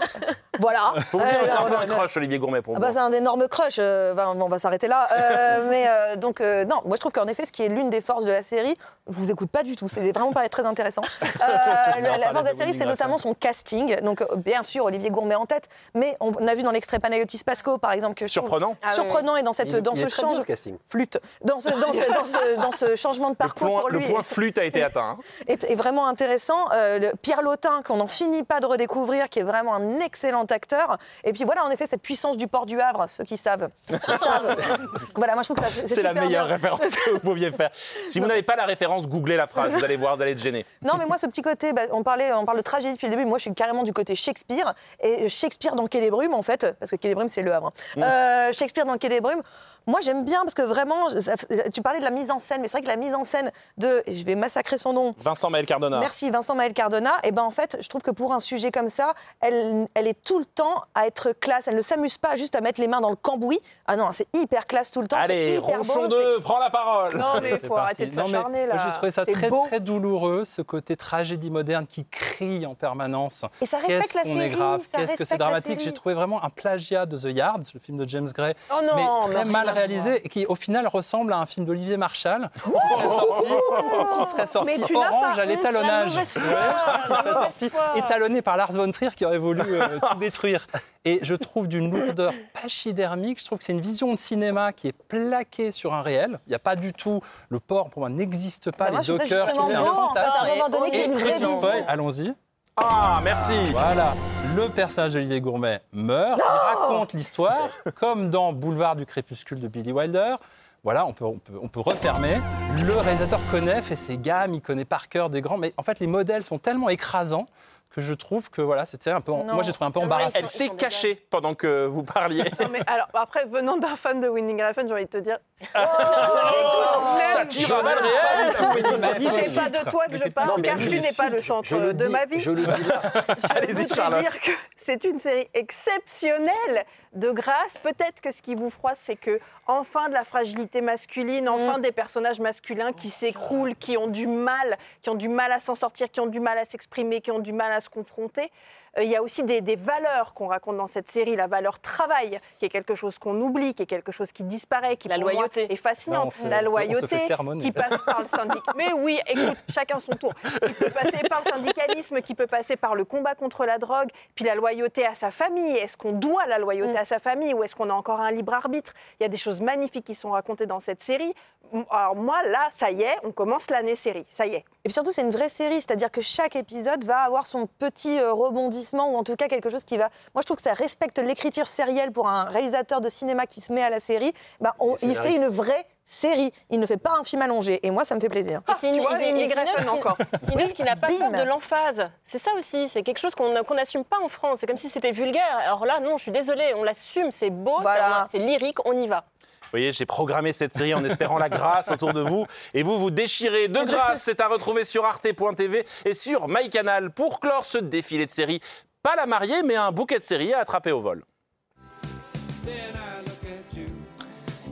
voilà. Faut vous dire, Euh, c'est un peu non, un crush, Olivier Gourmet, pour Ah moi. bah, c'est un énorme crush, euh, on va s'arrêter là. Euh, <laughs> mais euh, donc, euh, non, moi je trouve qu'en effet, ce qui est l'une des forces de la série, je vous écoute pas du tout, c'est vraiment pas très intéressant. Euh, la, force de la série, c'est notamment son casting. Donc, euh, bien sûr, Olivier Gourmet en tête, mais on, on a vu dans l'extrait Panayotis Pasco, par exemple, que je trouve Surprenant. Ah oui. surprenant et dans, cette, Il- dans il ce change. Flûte. Dans ce, dans ce, dans ce, dans ce changement de Le parcours point, pour le lui. point flûte a été <laughs> atteint. hein. est, est vraiment intéressant. Euh, le Pierre Lotin, qu'on n'en finit pas de redécouvrir, qui est vraiment un excellent acteur. Et puis voilà, en effet, cette puissance du port du Havre, ceux qui savent. <laughs> voilà, moi je trouve que c'est la meilleure référence que vous pouviez faire. Si vous n'avez pas la référence, googlez la phrase, vous allez voir, vous allez être gêné. Non, mais moi, ce petit côté, bah, on, parlait, on parle de tragédie depuis le début. Moi, je suis carrément du côté Shakespeare. Et Shakespeare dans Quai des Brumes, en fait, parce que Quai des Brumes, c'est le Havre. hein. Mm. Euh, Shakespeare dans Quai des Brumes, moi, j'aime bien parce que vraiment, tu parlais de la mise en scène, mais c'est vrai que la mise en scène de, je vais massacrer son nom, Vincent Maël Cardona. Merci Vincent Maël Cardona. Et ben en fait, je trouve que pour un sujet comme ça, elle, elle est tout le temps à être classe. Elle ne s'amuse pas juste à mettre les mains dans le cambouis. Ah non, c'est hyper classe tout le temps. Allez, Ronchon beau, 2, prends la parole. Non, mais il faut parti. arrêter de s'acharner là. Moi, j'ai trouvé ça très, beau. très douloureux, ce côté tragédie moderne qui crie en permanence. Et ça respecte la qu'on est série, grave, qu'est-ce que c'est dramatique. série. J'ai trouvé vraiment un plagiat de The Yards, le film de James Gray, Oh non, mais très mal à réalisé, et qui au final ressemble à un film d'Olivier Marshall, qui serait sorti, qui serait orange à l'étalonnage. <laughs> Ouais, qui serait sorti étalonné par Lars von Trier qui aurait voulu euh, tout détruire. Et je trouve d'une lourdeur pachydermique, je trouve que c'est une vision de cinéma qui est plaquée sur un réel. Il n'y a pas du tout, le port pour moi n'existe pas, Bah, moi, les je trouve que c'est un fait, à un fantasme. moment donné, Et petit spoil, allons-y. Ah, merci. Voilà, le personnage d'Olivier Gourmet meurt, il raconte l'histoire, comme dans Boulevard du crépuscule de Billy Wilder. Voilà, on peut, on, peut, on peut refermer. Le réalisateur connaît, fait ses gammes, il connaît par cœur des grands, mais en fait, les modèles sont tellement écrasants que je trouve que voilà, c'était un peu, moi j'ai trouvé un peu embarrassant. Elle s'est cachée pendant que vous parliez. Non, mais alors, après, venant d'un fan de Winning Refn, j'ai envie de te dire. <laughs> Ça tire à balles réelles. C'est pas de toi que je parle, mais car tu n'es pas le centre le de dis, ma vie. Je le dis là. <laughs> Je voudrais Charlotte. dire que c'est une série exceptionnelle de grâce. Peut-être que ce qui vous froisse, c'est que enfin de la fragilité masculine, enfin des personnages masculins qui s'écroulent, qui ont du mal, qui ont du mal à s'en sortir, qui ont du mal à s'exprimer, qui ont du mal à se confronter. Euh, Il y a aussi des, des valeurs qu'on raconte dans cette série, la valeur travail, qui est quelque chose qu'on oublie, qui est quelque chose qui disparaît, qui La pour moi, loyauté. est fascinante. Non, on se- la loyauté qui passe par le syndicat. <laughs> Mais oui, écoute, chacun son tour. Qui peut passer par le syndicalisme, qui peut passer par le combat contre la drogue, puis la loyauté à sa famille. Est-ce qu'on doit la loyauté à sa famille ou est-ce qu'on a encore un libre arbitre? Il y a des choses magnifiques qui sont racontées dans cette série. Alors moi, là, ça y est, on commence l'année série. Ça y est. Et puis surtout, c'est une vraie série, c'est-à-dire que chaque épisode va avoir son petit euh, rebondissement ou en tout cas quelque chose qui va. Moi, je trouve que ça respecte l'écriture sérielle pour un réalisateur de cinéma qui se met à la série. Bah, on- il fait une vraie série. Il ne fait pas un film allongé. Et moi, ça me fait plaisir. Et c'est une, tu vois, une qui- encore. c'est une œuvre qui n'a pas peur de l'emphase. C'est ça aussi, c'est quelque chose qu'on n'assume pas en France. C'est comme si c'était vulgaire. Alors là, non, je suis désolée, on l'assume, c'est beau, Voilà. c'est lyrique, on y va. Voyez, j'ai programmé cette série en espérant la grâce autour de vous. Et vous, vous déchirez de grâce. C'est à retrouver sur arte.tv et sur MyCanal pour clore ce défilé de séries. Pas la mariée, mais un bouquet de séries à attraper au vol.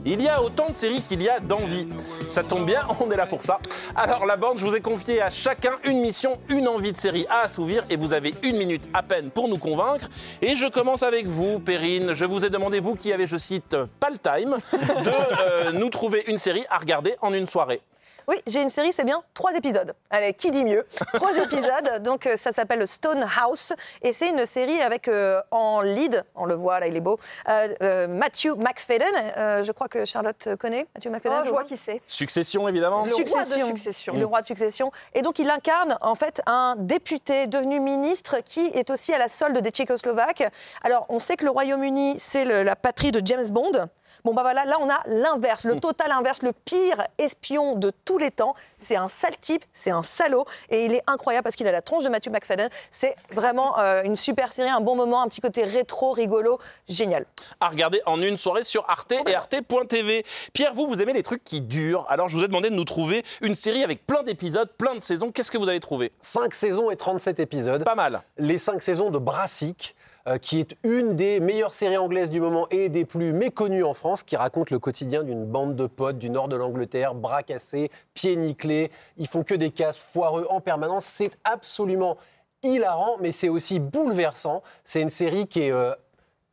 Il y a autant de séries qu'il y a d'envie. Ça tombe bien, on est là pour ça. Alors la bande, je vous ai confié à chacun une mission, une envie de série à assouvir et vous avez une minute à peine pour nous convaincre. Et je commence avec vous, Perrine. Je vous ai demandé, vous qui avez, je cite, pas le time, de euh, nous trouver une série à regarder en une soirée. Oui, j'ai une série, c'est bien, trois épisodes. Allez, qui dit mieux? <laughs> Trois épisodes, donc euh, ça s'appelle Stone House, et c'est une série avec euh, en lead, on le voit là, il est beau, euh, euh, Matthew McFadden. Euh, je crois que Charlotte connaît Matthew McFadden. Oh, je vois qui c'est. Succession, évidemment. Le roi de Succession. Le roi de Succession. Et donc, il incarne en fait un député devenu ministre qui est aussi à la solde des Tchécoslovaques. Alors, on sait que le Royaume-Uni, c'est la patrie de James Bond. Bon, bah voilà, là, on a l'inverse, le total inverse, le pire espion de tous les temps. C'est un sale type, c'est un salaud, et il est incroyable parce qu'il a la tronche de Matthew McFadden. C'est vraiment euh, une super série, un bon moment, un petit côté rétro, rigolo, génial. à regarder en une soirée sur Arte et arte.tv. Pierre, vous, vous aimez les trucs qui durent. Alors, je vous ai demandé de nous trouver une série avec plein d'épisodes, plein de saisons. Qu'est-ce que vous avez trouvé? 5 saisons et 37 épisodes. Pas mal. Les 5 saisons de Brassic, euh, qui est une des meilleures séries anglaises du moment et des plus méconnues en France, qui raconte le quotidien d'une bande de potes du nord de l'Angleterre, bras cassés, pieds nickelés. Ils font que des casses foireux en permanence. C'est absolument hilarant, mais c'est aussi bouleversant. C'est une série qui est. euh,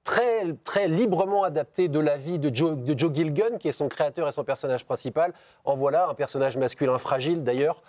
Très, très librement adaptée de la vie de Joe, de Joe Gilgun, qui est son créateur et son personnage principal. En voilà un personnage masculin fragile d'ailleurs,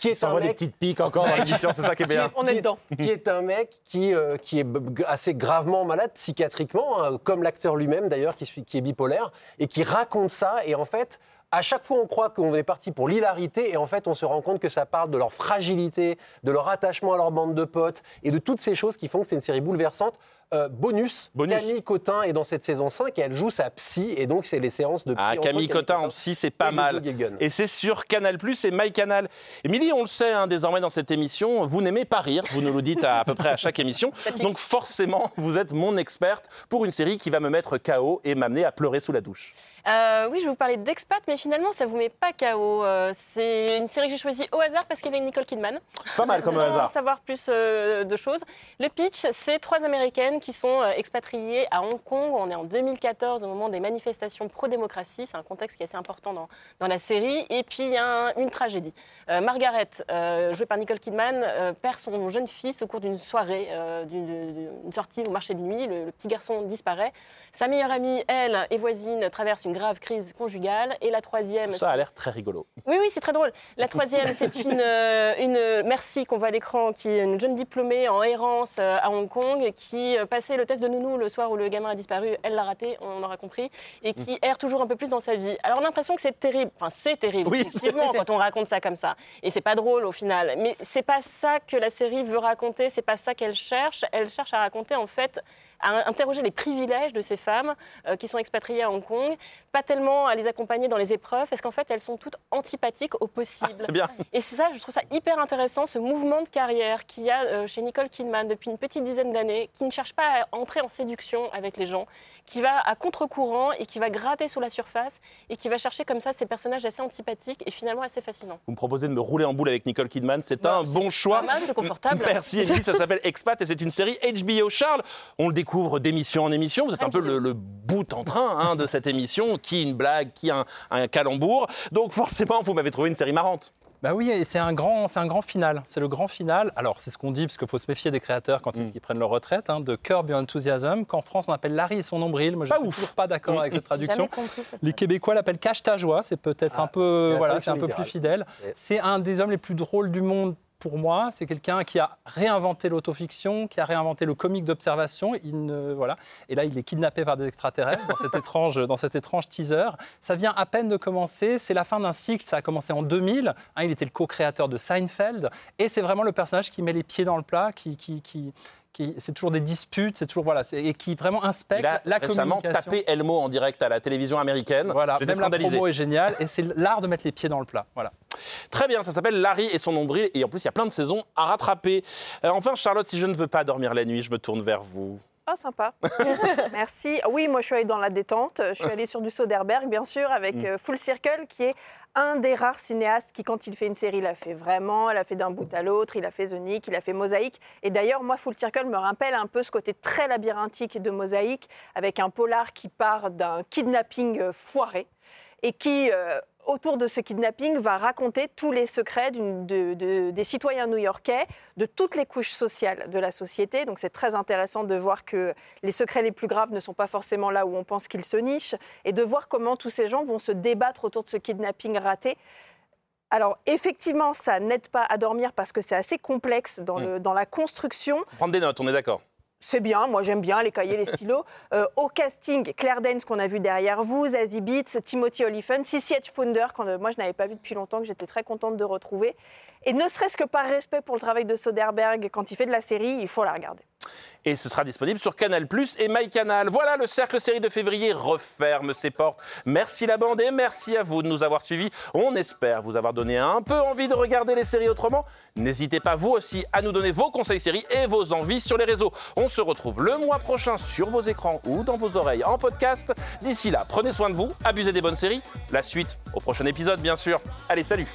qui est Ça un envoie des mec petites piques encore dans l'émission, c'est ça qui est <laughs> bien. On est dedans. <laughs> qui est un mec qui, euh, qui est assez gravement malade psychiatriquement, hein, comme l'acteur lui-même d'ailleurs, qui, qui est bipolaire, et qui raconte ça. Et en fait, à chaque fois, on croit qu'on est parti pour l'hilarité, et en fait, on se rend compte que ça parle de leur fragilité, de leur attachement à leur bande de potes, et de toutes ces choses qui font que c'est une série bouleversante. Euh, bonus, Bonus. Camille Cotin est dans cette saison 5 et elle joue sa psy, et donc c'est les séances de psy. Ah, entre Camille Cotin en psy, c'est pas et mal. Et c'est sur Canal et MyCanal. Émilie, on le sait hein, désormais dans cette émission, vous n'aimez pas rire, vous nous le dites à, à peu près à chaque émission. Donc forcément, vous êtes mon experte pour une série qui va me mettre KO et m'amener à pleurer sous la douche. Euh, oui, je vais vous parler d'Expat, mais finalement, ça vous met pas KO. Euh, c'est une série que j'ai choisie au hasard parce qu'il y avait Nicole Kidman. Pas mal comme Sans hasard. savoir plus euh, de choses. Le pitch, c'est trois Américaines qui sont euh, expatriées à Hong Kong. On est en 2014, au moment des manifestations pro-démocratie. C'est un contexte qui est assez important dans, dans la série. Et puis, il y a un- une tragédie. Euh, Margaret, euh, jouée par Nicole Kidman, euh, perd son jeune fils au cours d'une soirée, d'une sortie au marché de nuit. Le, le petit garçon disparaît. Sa meilleure amie, elle, et voisine, traverse une grave crise conjugale. Et la troisième... Ça a l'air très rigolo. Oui, oui, c'est très drôle. La troisième, c'est une, une Merci qu'on voit à l'écran, qui est une jeune diplômée en errance à Hong Kong, qui euh, passait le test de nounou le soir où le gamin a disparu. Elle l'a raté, on aura compris, et qui erre toujours un peu plus dans sa vie. Alors on a l'impression que c'est terrible. Enfin, c'est terrible, Oui, effectivement, quand on raconte ça comme ça. Et c'est pas drôle au final. Mais c'est pas ça que la série veut raconter. C'est pas ça qu'elle cherche. Elle cherche à raconter en fait à interroger les privilèges de ces femmes euh, qui sont expatriées à Hong Kong, pas tellement à les accompagner dans les épreuves, parce qu'en fait, elles sont toutes antipathiques au possible. c'est bien. Et c'est ça, je trouve ça hyper intéressant, ce mouvement de carrière qu'il y a euh, chez Nicole Kidman depuis une petite dizaine d'années, qui ne cherche pas à entrer en séduction avec les gens, qui va à contre-courant et qui va gratter sous la surface et qui va chercher comme ça ces personnages assez antipathiques et finalement assez fascinants. Vous me proposez de me rouler en boule avec Nicole Kidman, c'est un bon choix. C'est confortable. <laughs> Merci ça s'appelle Expat et c'est une série HBO. Charles, on le découvre d'émission en émission, vous êtes un peu le, le bout en train hein, de cette émission, qui une blague, qui un, un calembour. Donc forcément, vous m'avez trouvé une série marrante. Bah oui, et c'est un grand, c'est un grand final. C'est le grand final. Alors c'est ce qu'on dit parce qu'il faut se méfier des créateurs quand Mm. ils, qu'ils prennent leur retraite, hein, de Curb Your Enthusiasm, qu'en France on appelle Larry et son nombril. Moi je Pas suis ouf. toujours pas d'accord avec cette traduction. Jamais compris cette Les Québécois l'appellent cache ta joie. C'est peut-être un peu, voilà, c'est un peu plus fidèle. C'est un des hommes les plus drôles du monde. Pour moi, c'est quelqu'un qui a réinventé l'autofiction, qui a réinventé le comique d'observation. Il ne- voilà. Et là, il est kidnappé par des extraterrestres dans cet <laughs> étrange, dans cet étrange teaser. Ça vient à peine de commencer. C'est la fin d'un cycle. Ça a commencé en 2000. Hein, il était le co-créateur de Seinfeld. Et c'est vraiment le personnage qui met les pieds dans le plat, qui, qui, qui, qui- c'est toujours des disputes, c'est toujours voilà, et qui vraiment inspecte a la récemment communication. tapé Elmo en direct à la télévision américaine. Voilà, même la scandalisé. promo est géniale et c'est l'art de mettre les pieds dans le plat. Voilà. Très bien, ça s'appelle Larry et son nombril. Et en plus, il y a plein de saisons à rattraper. Euh, enfin, Charlotte, si je ne veux pas dormir la nuit, je me tourne vers vous. Ah, sympa. <laughs> Merci. Oui, moi, je suis allée dans la détente. Je suis allée sur du Soderbergh, bien sûr, avec Mm. euh, Full Circle, qui est un des rares cinéastes qui, quand il fait une série, l'a fait vraiment. Il a fait d'un bout à l'autre. Il a fait Nick, il a fait Mosaïque. Et d'ailleurs, moi, Full Circle me rappelle un peu ce côté très labyrinthique de Mosaïque, avec un polar qui part d'un kidnapping euh, foiré et qui, euh, autour de ce kidnapping, va raconter tous les secrets d'une- de- de- des citoyens new-yorkais, de toutes les couches sociales de la société. Donc c'est très intéressant de voir que les secrets les plus graves ne sont pas forcément là où on pense qu'ils se nichent, et de voir comment tous ces gens vont se débattre autour de ce kidnapping raté Alors effectivement, ça n'aide pas à dormir parce que c'est assez complexe dans, le, dans la construction. Prendre des notes, on est d'accord. C'est bien, moi j'aime bien les cahiers, les stylos. <laughs> Euh, au casting, Claire Danes qu'on a vu derrière vous, Zazie Beats, Timothy Olyphant, Sissy Edgeponder, quand euh, moi je n'avais pas vu depuis longtemps, que j'étais très contente de retrouver. Et ne serait-ce que par respect pour le travail de Soderbergh, quand il fait de la série, il faut la regarder. Et ce sera disponible sur Canal Plus et MyCanal. Voilà, le cercle série de février referme ses portes. Merci la bande et merci à vous de nous avoir suivis. On espère vous avoir donné un peu envie de regarder les séries autrement. N'hésitez pas vous aussi à nous donner vos conseils séries et vos envies sur les réseaux. On se retrouve le mois prochain sur vos écrans ou dans vos oreilles en podcast. D'ici là, prenez soin de vous, abusez des bonnes séries. La suite au prochain épisode, bien sûr. Allez, salut